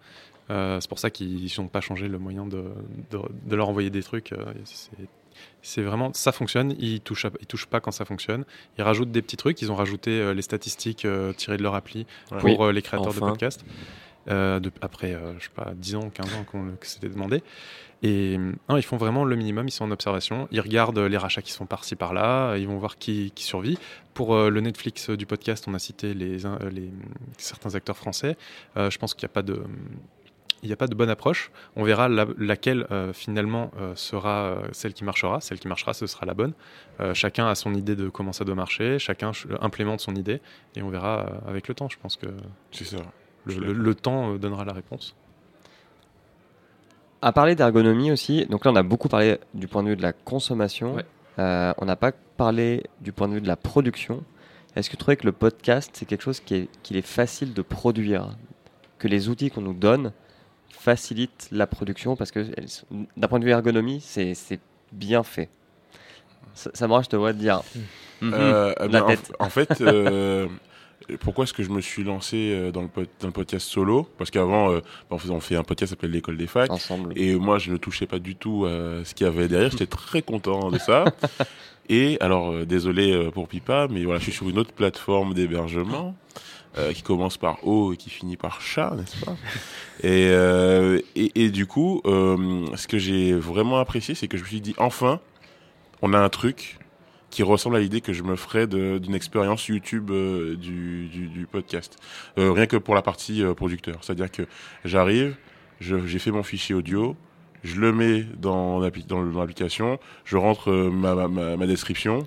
Euh, c'est pour ça qu'ils n'ont pas changé le moyen de, de, de leur envoyer des trucs. euh, c'est- C'est vraiment, ça fonctionne, ils touchent, à- ils touchent pas quand ça fonctionne. Ils rajoutent des petits trucs, ils ont rajouté euh, les statistiques euh, tirées de leur appli Ouais. pour euh, les créateurs Enfin. de podcasts. Euh, de- après, euh, je sais pas, 10 ans, 15 ans que c'était demandé. Et non, ils font vraiment le minimum, ils sont en observation. Ils regardent les rachats qui sont par-ci par-là, ils vont voir qui, qui survit. Pour euh, le Netflix du podcast, on a cité les, un- les, certains acteurs français. Euh, je pense qu'il n'y a pas de. Il n'y a pas de bonne approche. On verra la- laquelle euh, finalement euh, sera euh, celle qui marchera. Celle qui marchera, ce sera la bonne. Euh, chacun a son idée de comment ça doit marcher. Chacun ch- implémente son idée et on verra euh, avec le temps. Je pense que C'est ça. le, temps euh, donnera la réponse. À parler d'ergonomie aussi, donc là on a beaucoup parlé du point de vue de la consommation, Ouais. Euh, on n'a pas parlé du point de vue de la production. Est-ce que tu trouvez que le podcast c'est quelque chose est, qu'il est facile de produire Que les outils qu'on nous donne facilitent la production parce que d'un point de vue ergonomie c'est, c'est bien fait. Moi je te vois te dire. Euh, la ben, en- tête. En, fait, euh, pourquoi est-ce que je me suis lancé euh, dans le, pod- dans le podcast solo? Parce qu'avant, euh, on, fait un podcast qui s'appelle l'école des facs. ensemble. Et moi, je ne touchais pas du tout à ce qu'il y avait derrière. J'étais très content de ça. Et alors, euh, désolé euh, pour Pipa, mais voilà, je suis sur une autre plateforme d'hébergement euh, qui commence par O et qui finit par chat, n'est-ce pas? Et, euh, et, et du coup, euh, ce que j'ai vraiment apprécié, c'est que je me suis dit, enfin, on a un truc qui ressemble à l'idée que je me ferais d'une expérience YouTube du, du, podcast. Rien que pour la partie producteur. C'est-à-dire que j'arrive, j'ai fait mon fichier audio, je le mets dans, dans l'application, je rentre ma, ma description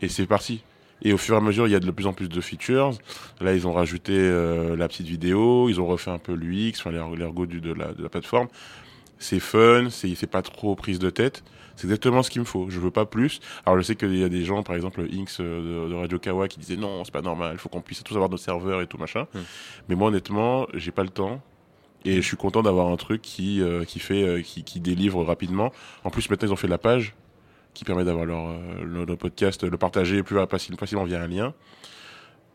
et c'est parti. Et au fur et à mesure, il y a de plus en plus de features. Là, ils ont rajouté euh, la petite vidéo, ils ont refait un peu l'UX, enfin, l'er- l'ergo de la, de la plateforme. C'est fun, c'est pas trop prise de tête. C'est exactement ce qu'il me faut. Je veux pas plus. Alors, je sais qu'il y a des gens, par exemple, Inks euh, de, de Radio Kawa, qui disaient non, c'est pas normal, il faut qu'on puisse tous avoir nos serveurs et tout machin. Mm. Mais moi, honnêtement, j'ai pas le temps. Et je suis content d'avoir un truc qui, euh, qui fait, euh, qui, qui délivre rapidement. En plus, maintenant, ils ont fait la page qui permet d'avoir leur, euh, le, le podcast, le partager plus facile- facilement via un lien.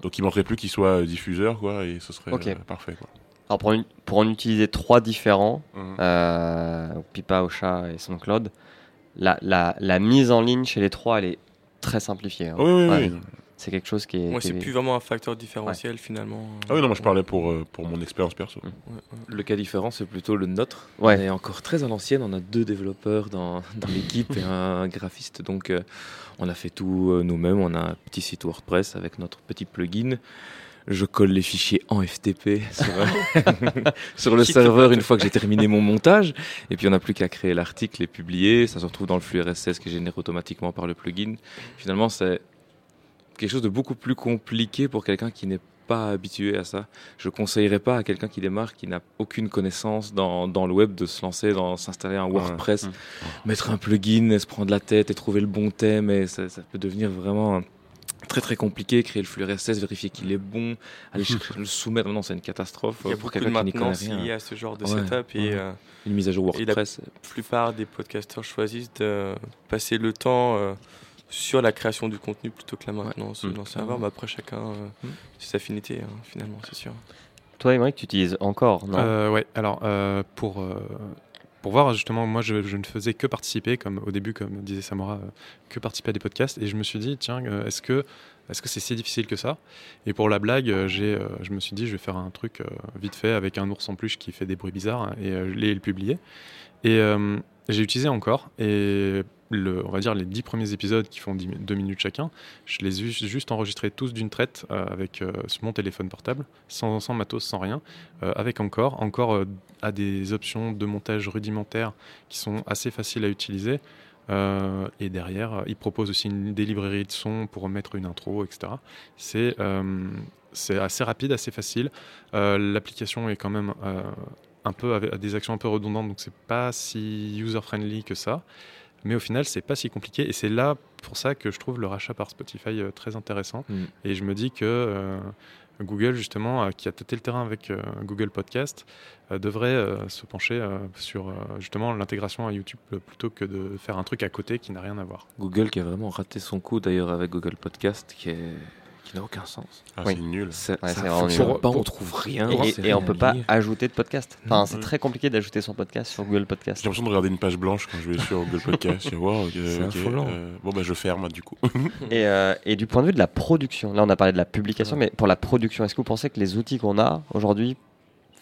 Donc, il manquerait plus qu'il soit euh, diffuseur, quoi, et ce serait euh, parfait, quoi. Alors pour, en- pour en utiliser trois différents, Mhm. euh, Pipa, Ocha et SoundCloud, la, la, la mise en ligne chez les trois, elle est très simplifiée. hein. Oui, oui, Ouais. oui. C'est quelque chose qui est. Moi, qui c'est est- plus vraiment un facteur différentiel finalement. Ah oui, non, moi, je parlais pour, euh, pour mon expérience perso. Ouais, ouais. Le cas différent, c'est plutôt le nôtre. Ouais. On est encore très à l'ancienne. On a deux développeurs dans, dans l'équipe et un graphiste. Donc, euh, on a fait tout euh, nous-mêmes. On a un petit site WordPress avec notre petit plugin. Je colle les fichiers en FTP sur, sur le serveur une fois que j'ai terminé mon montage. Et puis, on n'a plus qu'à créer l'article et publier. Ça se retrouve dans le flux RSS qui est généré automatiquement par le plugin. Finalement, c'est quelque chose de beaucoup plus compliqué pour quelqu'un qui n'est pas habitué à ça. Je conseillerais pas à quelqu'un qui démarre, qui n'a aucune connaissance dans, dans le web, de se lancer, dans s'installer un WordPress, mettre un plugin, et se prendre la tête et trouver le bon thème. Et ça, ça peut devenir vraiment très très compliqué, créer le flux RSS, vérifier qu'il est bon, aller chercher- le soumettre, non c'est une catastrophe Il y a pour beaucoup de maintenance liée à ce genre de Ouais, setup et euh, Une mise à jour Et WordPress. la plupart des podcasteurs choisissent de passer le temps euh, sur la création du contenu plutôt que la maintenance Mm. d'un serveur. Mais après, chacun euh, Mm. ses affinités, hein, finalement, c'est sûr. Toi, Émeric, tu utilises encore, non? Euh, ouais, alors euh, pour, euh, pour voir justement, moi je, je ne faisais que participer, comme au début, comme disait Samora, euh, que participer à des podcasts. Et je me suis dit, tiens, euh, est-ce que est-ce que c'est si difficile que ça? Et pour la blague, j'ai, euh, je me suis dit, je vais faire un truc euh, vite fait avec un ours en peluche qui fait des bruits bizarres hein, et euh, je l'ai le publié. Et euh, j'ai utilisé encore. Et on va dire les dix premiers épisodes qui font 10 mi- deux minutes chacun, je les ai ju- juste enregistrés tous d'une traite euh, avec euh, mon téléphone portable, sans, sans matos, sans rien, euh, avec encore. Encore a des options de montage rudimentaires qui sont assez faciles à utiliser. Et derrière, il propose aussi des librairies de sons pour mettre une intro, etc. C'est assez rapide, assez facile. L'application est quand même un peu avec des actions un peu redondantes, donc c'est pas si user-friendly que ça. Mais au final, c'est pas si compliqué. Et c'est là pour ça que je trouve le rachat par Spotify euh, très intéressant. Mm. Et je me dis que euh, Google, justement, euh, qui a tâté le terrain avec Google Podcast, devrait se pencher sur justement l'intégration à YouTube plutôt que de faire un truc à côté qui n'a rien à voir. Google qui a vraiment raté son coup d'ailleurs avec Google Podcast qui, est... qui n'a aucun sens. Ah, Oui. c'est nul. Ouais, ça c'est vraiment fonctionne nul. pas, Pour- on trouve rien. Et, on et- et on peut pas lire. ajouter de podcast. Enfin, c'est Mm. très compliqué d'ajouter son podcast sur Google Podcast. J'ai l'impression de regarder une page blanche quand je vais sur Google Podcast. C'est ok, affolant. euh, bon, bah, je ferme du coup. Et, euh, et du point de vue de la production, là on a parlé de la publication, mais pour la production, est-ce que vous pensez que les outils qu'on a aujourd'hui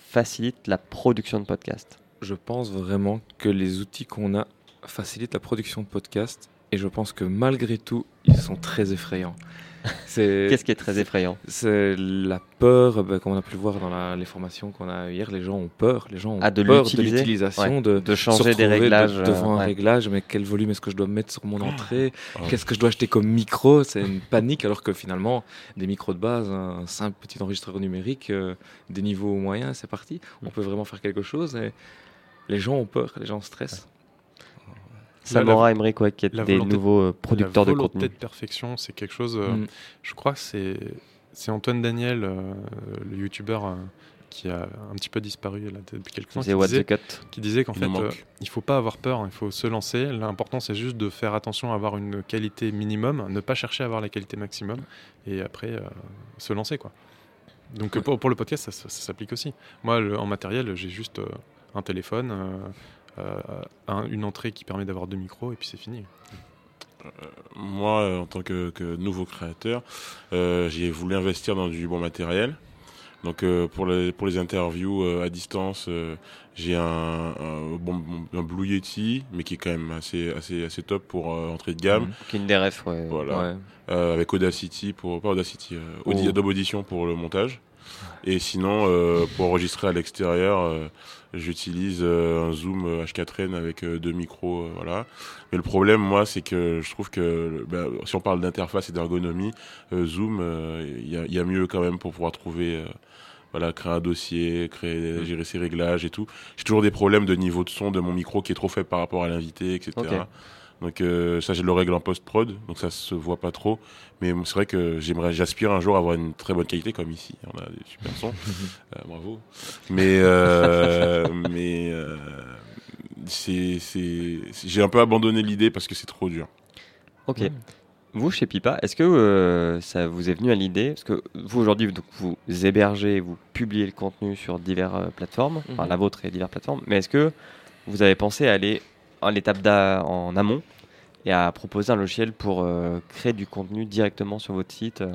facilitent la production de podcasts Je pense vraiment que les outils qu'on a facilitent la production de podcasts et je pense que malgré tout, ils sont très effrayants. C'est Qu'est-ce qui est très effrayant c'est la peur, ben, comme on a pu le voir dans la- les formations qu'on a hier, les gens ont peur, les gens ont Ah, de peur de l'utilisation, de, De changer des retrouver de- réglages devant euh, un ouais. réglage, mais quel volume est-ce que je dois mettre sur mon entrée Oh. Qu'est-ce que je dois acheter comme micro? C'est une panique, alors que finalement, des micros de base, un simple petit enregistreur numérique, euh, des niveaux moyens, c'est parti. On peut vraiment faire quelque chose et les gens ont peur, les gens stressent. Samora, Emmerich, ouais, qui est la des volonté- nouveaux euh, producteurs la de volonté contenu. de perfection, c'est quelque chose. euh, Mm. Je crois que c'est c'est Antoine Daniel, euh, le youtubeur euh, qui a un petit peu disparu là, depuis quelques temps, C'est qui disait, qui disait qu'en fait, euh, il faut pas avoir peur, il faut se lancer. L'important, c'est juste de faire attention à avoir une qualité minimum, ne pas chercher à avoir la qualité maximum, et après euh, se lancer quoi. Donc pour, pour le podcast, ça, ça- ça s'applique aussi. Moi, le- en matériel, j'ai juste euh, un téléphone, un- une entrée qui permet d'avoir deux micros, et puis c'est fini. Moi, euh, en tant que, que nouveau créateur, euh, j'ai voulu investir dans du bon matériel. Donc euh, pour, les, pour les interviews euh, à distance, euh, j'ai un, un, bon, un Blue Yeti, mais qui est quand même assez, assez, assez top pour euh, entrée de gamme. Qui est une des refs, ouais. Voilà. Ouais. Euh, avec Audacity pour pas Audacity, euh, Audi- Oh. Adobe Audition pour le montage. Et sinon, euh, pour enregistrer à l'extérieur, euh, j'utilise euh, un Zoom euh, H4n avec deux micros, voilà. Mais le problème, moi, c'est que je trouve que bah, si on parle d'interface et d'ergonomie, Zoom, il y, a, il y a mieux quand même pour pouvoir trouver, voilà, créer un dossier, créer, gérer ses réglages et tout. J'ai toujours des problèmes de niveau de son de mon micro qui est trop faible par rapport à l'invité, etc. Donc euh, ça, je le règle en post-prod, donc ça se voit pas trop. Mais c'est vrai que j'aimerais, j'aspire un jour à avoir une très bonne qualité comme ici. On a des super sons, Euh, bravo. Mais euh, mais euh, c'est c'est j'ai un peu abandonné l'idée parce que c'est trop dur. Ok. Vous, chez Pipa, est-ce que euh, ça vous est venu à l'idée? Parce que vous, aujourd'hui, donc, vous hébergez, vous publiez le contenu sur diverses euh, plateformes, enfin Mhm. la vôtre et diverses plateformes, mais est-ce que vous avez pensé à aller l'étape en amont et à proposer un logiciel pour euh, créer du contenu directement sur votre site euh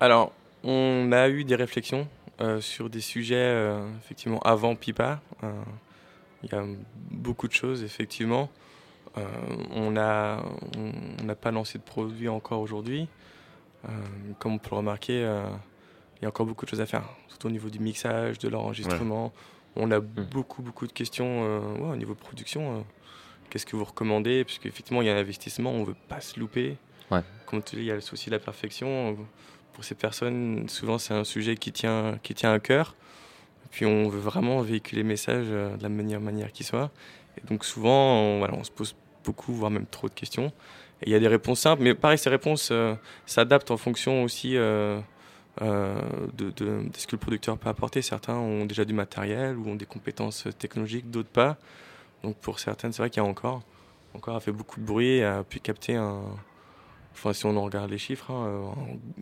Alors, on a eu des réflexions euh, sur des sujets, euh, effectivement, avant Pipa. Il y a beaucoup de choses, effectivement. On a- on on n'a pas lancé de produit encore aujourd'hui. Comme on peut le remarquer, il y a encore beaucoup de choses à faire, surtout au niveau du mixage, de l'enregistrement. On a beaucoup, beaucoup de questions ouais, au niveau de production. Qu'est-ce que vous recommandez? Puisque effectivement, il y a un investissement, on ne veut pas se louper. Ouais. Comme tu dis, il y a le souci de la perfection. Pour ces personnes, souvent, c'est un sujet qui tient, qui tient à cœur. Et puis, on veut vraiment véhiculer le message euh, de la meilleure manière qui soit. Et donc, souvent, on, voilà, on se pose beaucoup, voire même trop de questions. Et Il y a des réponses simples, mais pareil, ces réponses euh, s'adaptent en fonction aussi euh, euh, de, de- de ce que le producteur peut apporter. Certains ont déjà du matériel ou ont des compétences technologiques, d'autres pas. Donc pour certaines, c'est vrai qu'il y a encore, encore a fait beaucoup de bruit et a pu capter un, enfin si on en regarde les chiffres, hein,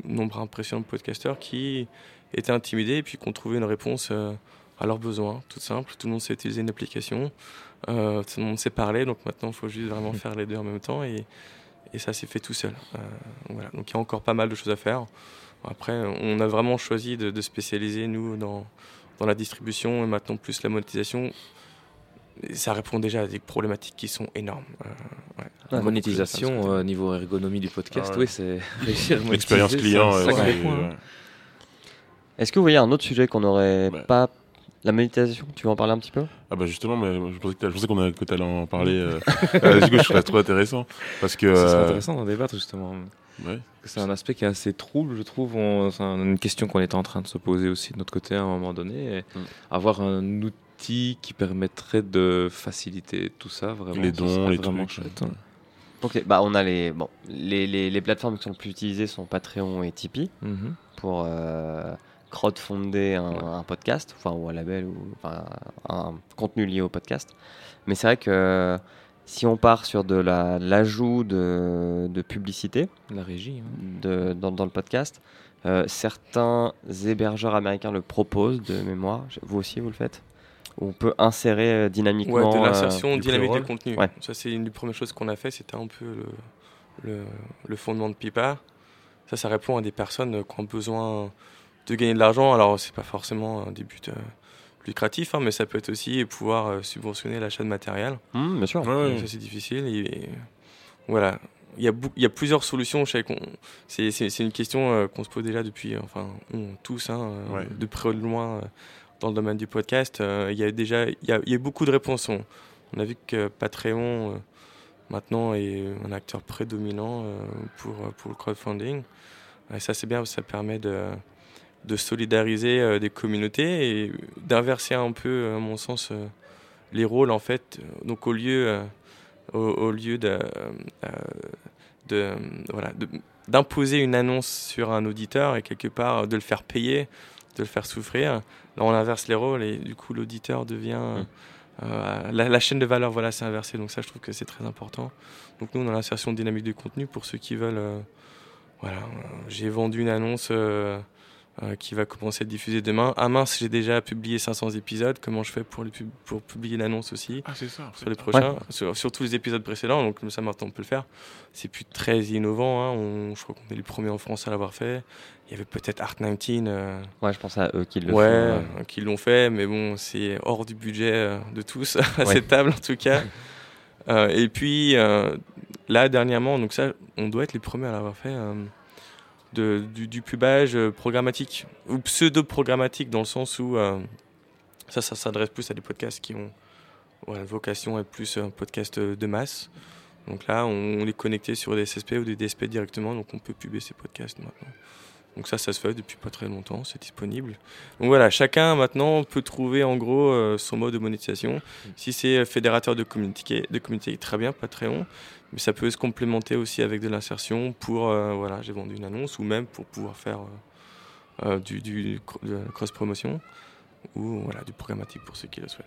un nombre impressionnant de podcasteurs qui étaient intimidés et puis qui ont trouvé une réponse euh, à leurs besoins, tout simple. Tout le monde sait utiliser une application, euh, tout le monde sait parler, donc maintenant il faut juste vraiment faire les deux en même temps et, ça s'est fait tout seul. Euh. Donc il y a encore pas mal de choses à faire. Après, on a vraiment choisi de, spécialiser nous dans la distribution et maintenant plus la monétisation. Ça répond déjà à des problématiques qui sont énormes. Euh, ouais. La monétisation, euh, niveau ergonomie du podcast, Ah ouais. oui, c'est réussir à L'expérience monétiser, client, c'est euh, c'est- point. ouais. Est-ce que vous voyez un autre sujet qu'on n'aurait Ouais. pas La monétisation, tu veux en parler un petit peu? Ah bah justement, mais je pensais que je qu'on que tu allais en parler. euh, euh, du coup, je trouve ça trop intéressant. Parce que... C'est euh, intéressant d'en débattre justement. ouais. C'est un aspect qui est assez trouble, je trouve. On- C'est un- une question qu'on était en train de se poser aussi de notre côté à un moment donné. Et Mm. Avoir un outil qui permettrait de faciliter tout ça, vraiment. Les dons, les vraiment trucs. chouette. hein. Ok, bah on a les, bon, les, les, les plateformes qui sont le plus utilisées sont Patreon et Tipeee Mhm. pour euh, crowdfunder un, un podcast, enfin ou un label ou enfin, un contenu lié au podcast. Mais c'est vrai que si on part sur de la l'ajout de, de publicité La régie. hein. de, dans, dans le podcast, euh, certains hébergeurs américains le proposent de mémoire. Vous aussi, vous le faites? Où on peut insérer euh, dynamiquement Ouais, de euh, l'insertion dynamique pré-roll. du contenu. Ouais. Ça, c'est une des premières choses qu'on a fait. C'était un peu le, le, le fondement de Pipa. Ça, ça répond à des personnes qui ont besoin de gagner de l'argent. Alors, c'est pas forcément un des buts euh, lucratifs, hein, mais ça peut être aussi pouvoir euh, subventionner l'achat de matériel. Hum, bien sûr. Ouais, ouais. Donc Ça, c'est difficile. Et, voilà. Il y, a bou- il y a plusieurs solutions. C'est une question euh, qu'on se pose déjà depuis, enfin, on, tous, hein, Ouais. de près ou de loin, euh, dans le domaine du podcast. Euh, Il y a déjà il y a, beaucoup de réponses. On, a vu que Patreon, euh, maintenant, est un acteur prédominant euh, pour, pour le crowdfunding. Et ça, c'est bien, ça permet de, de solidariser des communautés et d'inverser un peu, à mon sens, les rôles, en fait. Donc, au lieu, au, au lieu de, de, voilà, d'imposer une annonce sur un auditeur et quelque part de le faire payer, de le faire souffrir, là, on inverse les rôles et du coup, l'auditeur devient. euh, la, la chaîne de valeur, voilà, c'est inversé. Donc, ça, je trouve que c'est très important. Donc, nous, on a l'insertion dynamique du contenu pour ceux qui veulent. euh, voilà, euh, j'ai vendu une annonce euh, euh, qui va commencer à être diffusée demain. Ah mince, j'ai déjà publié 500 épisodes. Comment je fais pour, les pub- pour publier l'annonce aussi Ah, c'est ça. sur les prochains, sur, sur tous les épisodes précédents. Donc ça, maintenant, on peut le faire. C'est plus très innovant. hein. On, je crois qu'on est les premiers en France à l'avoir fait. Il y avait peut-être Art19 euh, Ouais, je pense à eux qui le ouais, font. euh. qui l'ont fait, mais bon, c'est hors du budget euh, de tous à Ouais. cette table en tout cas. Euh, et puis euh, là dernièrement, donc ça, on doit être les premiers à l'avoir fait. De, du, du pubage euh, programmatique ou pseudo-programmatique dans le sens où euh, ça, ça s'adresse plus à des podcasts qui ont voilà, vocation à être plus un podcast de masse. Donc là, on, on est connecté sur des SSP ou des DSP directement, donc on peut publier ces podcasts maintenant. Donc ça, ça se fait depuis pas très longtemps, c'est disponible. Donc voilà, chacun maintenant peut trouver en gros euh, son mode de monétisation. Si c'est fédérateur de communauté, de communauté, très bien, Patreon. Mais ça peut se complémenter aussi avec de l'insertion pour, euh, voilà, j'ai vendu une annonce ou même pour pouvoir faire euh, euh, du, cross-promotion ou voilà, du programmatique pour ceux qui le souhaitent.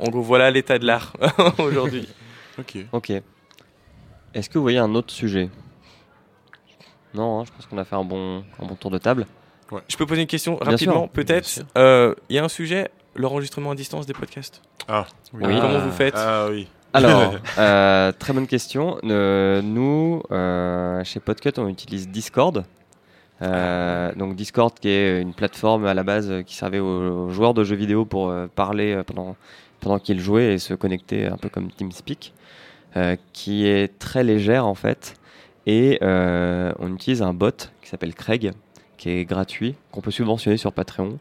En gros, voilà l'état de l'art aujourd'hui. Ok. Ok. Est-ce que vous voyez un autre sujet? Non, hein, je pense qu'on a fait un bon, un bon tour de table. Je peux poser une question Bien rapidement, peut-être. Euh, Il y a un sujet, l'enregistrement à distance des podcasts. Ah, Oui. Oui. Comment Ah. vous faites? Ah oui. Alors, euh, très bonne question. Euh, nous, euh, chez Podcut, on utilise Discord. Euh, donc Discord qui est une plateforme à la base qui servait aux, aux joueurs de jeux vidéo pour parler pendant, pendant qu'ils jouaient et se connecter un peu comme TeamSpeak, qui est très légère en fait. Et on utilise un bot qui s'appelle Craig, qui est gratuit, qu'on peut subventionner sur Patreon,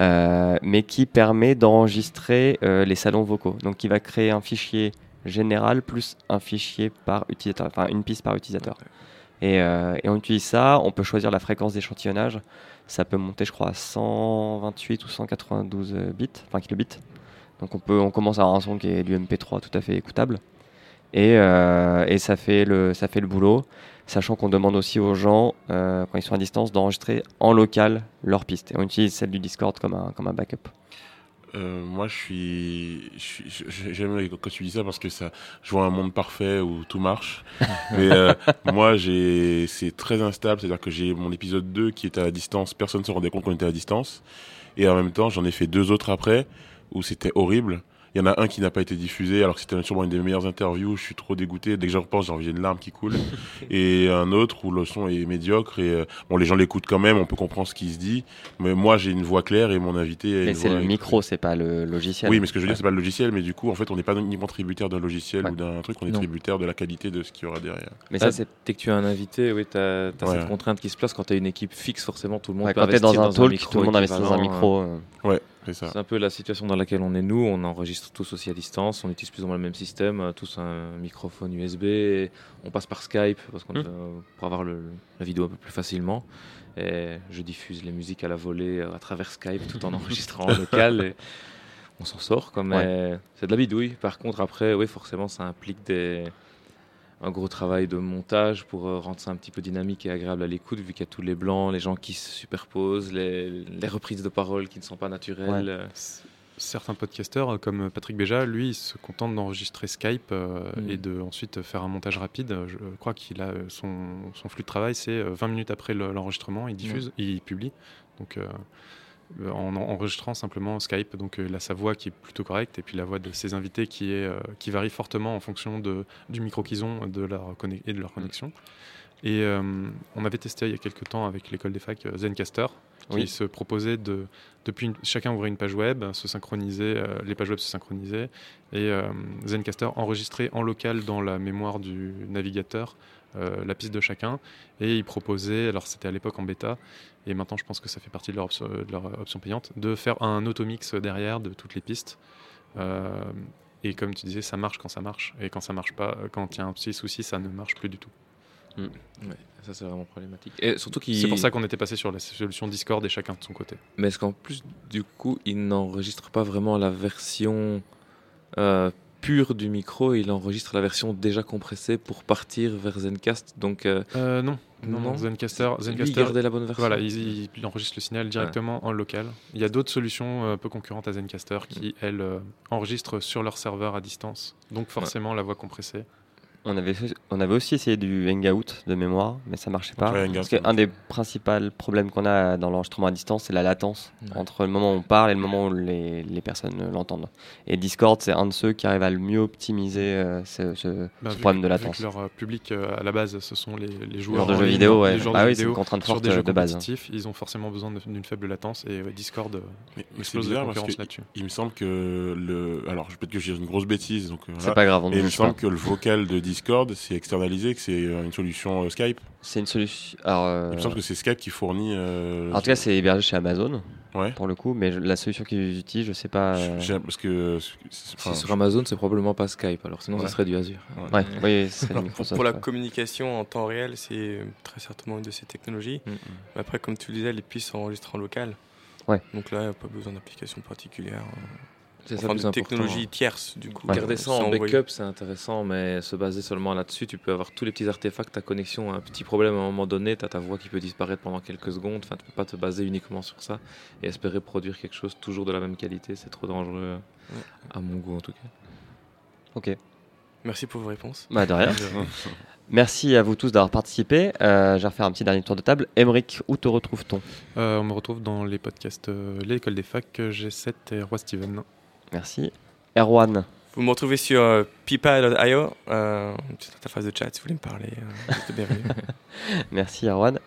euh, mais qui permet d'enregistrer euh, les salons vocaux. Donc il va créer un fichier général plus un fichier par utilisateur, enfin une piste par utilisateur. Et, euh, et on utilise ça, on peut choisir la fréquence d'échantillonnage. Ça peut monter, je crois, à 128 ou 192 bits, enfin kilobits. Donc on, peut, on commence à avoir un son qui est du MP3 tout à fait écoutable. Et, euh, et ça, fait le, ça fait le boulot, sachant qu'on demande aussi aux gens, euh, quand ils sont à distance, d'enregistrer en local leur piste. Et on utilise celle du Discord comme un, comme un backup. Euh, moi, je suis, je suis- je- j'aime quand tu dis ça parce que ça, je vois un monde parfait où tout marche. Mais euh, moi, j'ai, c'est très instable. C'est-à-dire que j'ai mon épisode 2 qui était à distance. Personne ne se rendait compte qu'on était à distance. Et en même temps, j'en ai fait deux autres après où c'était horrible. Il y en a un qui n'a pas été diffusé alors que c'était sûrement une des meilleures interviews. Je suis trop dégoûté. Dès que j'y repense, j'ai envie une larme qui coule. et un autre où le son est médiocre et euh, bon, les gens l'écoutent quand même. On peut comprendre ce qui se dit. Mais moi, j'ai une voix claire et mon invité. a Mais une c'est voix- le micro, c'est pas le logiciel. oui, mais ce que je veux dire, c'est pas le logiciel, mais du coup, en fait, on n'est pas uniquement tributaire d'un logiciel Ouais. ou d'un truc, on est Non. tributaire de la qualité de ce qu'il y aura derrière. Mais Ça, ça, c'est dès que tu as un invité, oui, tu as, Ouais. cette contrainte qui se place. Quand tu as une équipe fixe, forcément, tout le monde ouais, peut investir dans un talk, micro tout le monde investit dans un micro. euh. Ouais, c'est un peu la situation dans laquelle on est nous. On enregistre tous aussi à distance. On utilise plus ou moins le même système, euh, tous un microphone USB. on passe par Skype parce qu'on euh, pour avoir le- la vidéo un peu plus facilement. Et je diffuse les musiques à la volée euh, à travers Skype tout en enregistrant en local. Et on s'en sort, quoi, mais c'est de la bidouille. Par contre, après, oui, forcément, ça implique des un gros travail de montage pour euh, rendre ça un petit peu dynamique et agréable à l'écoute, vu qu'il y a tous les blancs, les gens qui se superposent, les, les reprises de paroles qui ne sont pas naturelles. euh. Certains podcasteurs, euh, comme Patrick Béja, lui, il se contente d'enregistrer Skype euh, Mm. et de ensuite faire un montage rapide. Je crois qu'il a son, son flux de travail, c'est euh, 20 minutes après le- l'enregistrement, il diffuse, il publie. Donc, euh, en en- enregistrant simplement Skype, donc euh, il a sa voix qui est plutôt correcte et puis la voix de ses invités qui est euh, qui varie fortement en fonction de, du micro qu'ils ont de leur et de leur connexion. Et euh, on avait testé il y a quelques temps avec l'école des facs euh, Zencaster, qui Oui. se proposait de depuis une- chacun ouvrait une page web, se synchroniser, euh, les pages web se synchronisaient et euh, Zencaster enregistrait en local dans la mémoire du navigateur euh, la piste de chacun et il proposait, alors c'était à l'époque en bêta et maintenant je pense que ça fait partie de leur option, de leur option payante, de faire un automix derrière de toutes les pistes. Euh, et comme tu disais, ça marche quand ça marche et quand ça marche pas, quand il y a un petit souci, ça ne marche plus du tout. Ouais, ça c'est vraiment problématique. Et surtout. C'est pour ça qu'on était passé sur la solution Discord et chacun de son côté. Mais est-ce qu'en plus, du coup, il n'enregistre pas vraiment la version euh, pure du micro, il enregistre la version déjà compressée pour partir vers Zencast. Donc, euh, Euh, non, non, Non. Zencaster, lui, il Zencaster gardait la bonne version. Voilà, il, il enregistre le signal directement en local. Il y a d'autres solutions euh, un peu concurrentes à Zencaster qui, elles, euh, enregistrent sur leur serveur à distance. Donc forcément, la voix compressée. On avait, on avait aussi essayé du Hangout de mémoire, mais ça marchait pas. Ouais, Parce qu'un des principaux problèmes qu'on a dans l'enregistrement à distance, c'est la latence Ouais. entre le moment où on parle et le moment où les, les personnes l'entendent. Et Discord, c'est un de ceux qui arrive à le mieux optimiser euh, ce, ce- Bah, ce problème que- de vu latence. que leur euh, public euh, à la base, ce sont les, les Le joueurs de jeux vidéo, ouais. les joueurs Ah de oui, c'est vidéo une contrainte sur forte des jeux de base. ils ont forcément besoin d'une faible latence et Discord Mais, explose la concurrence là-dessus. il me semble que le. Alors, peut-être que j'ai une grosse bêtise, donc C'est pas grave, on Et il me semble que le vocal de Discord, c'est externalisé, que c'est euh, une solution euh, Skype. C'est une solution. Alors, euh, Il me semble que c'est Skype qui fournit. euh, en tout cas, c'est hébergé chez Amazon Ouais. pour le coup, mais je- la solution qu'ils utilisent, je sais pas. euh, Parce que. Si sur Amazon, c'est probablement pas Skype, alors sinon Ouais. ça serait du Azure. Ouais, oui, Pour, la ouais. communication en temps réel, c'est très certainement une de ces technologies. Mm. Mais après, comme tu le disais, les pistes sont enregistrées en local. Ouais. Donc là, il n'y a pas besoin d'application particulière. C'est ça Enfin, le de plus important. technologie tierce, du coup. Ouais. Garder ça en envoyer. backup, c'est intéressant, mais se baser seulement là-dessus, tu peux avoir tous les petits artefacts, ta connexion a un petit problème à un moment donné, tu as ta voix qui peut disparaître pendant quelques secondes, enfin, tu peux pas te baser uniquement sur ça et espérer produire quelque chose toujours de la même qualité, c'est trop dangereux, à mon goût en tout cas. Ok. Merci pour vos réponses. Bah, de rien. Merci à vous tous d'avoir participé. Euh, je vais refaire un petit dernier tour de table. Emeric, où te retrouve-t-on? Euh, on me retrouve dans les podcasts euh, L'école des facs, euh, G7 et Roi Steven. Merci. Erwan, Vous me retrouvez sur euh, pipa.io, euh, une petite interface de chat si vous voulez me parler. euh, bienvenue. merci Erwan.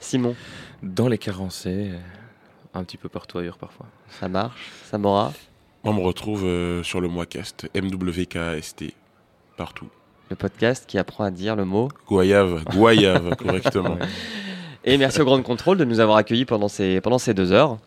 Simon, Dans les carencés, euh, un petit peu partout ailleurs parfois. ça marche. Samora, On me retrouve euh, sur le Moicast, MWKST, partout. le podcast qui apprend à dire le mot. Goyave, Goyave, correctement. Et merci au Grand Contrôle de nous avoir accueillis pendant ces, pendant ces deux heures.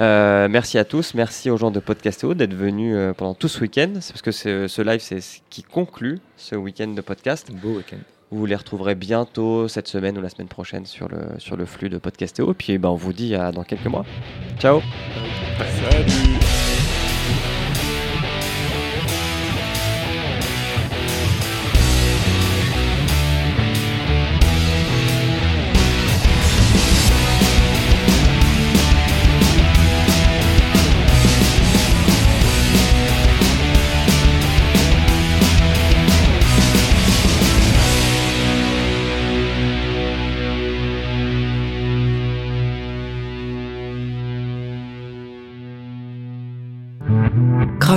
Euh, merci à tous, merci aux gens de Podcastéo d'être venus euh, pendant tout ce week-end. C'est parce que ce, ce live, c'est ce qui conclut ce week-end de podcast. Beau week-end. Vous les retrouverez bientôt cette semaine ou la semaine prochaine sur le, sur le flux de Podcastéo. Puis ben, on vous dit à dans quelques mois. Ciao Salut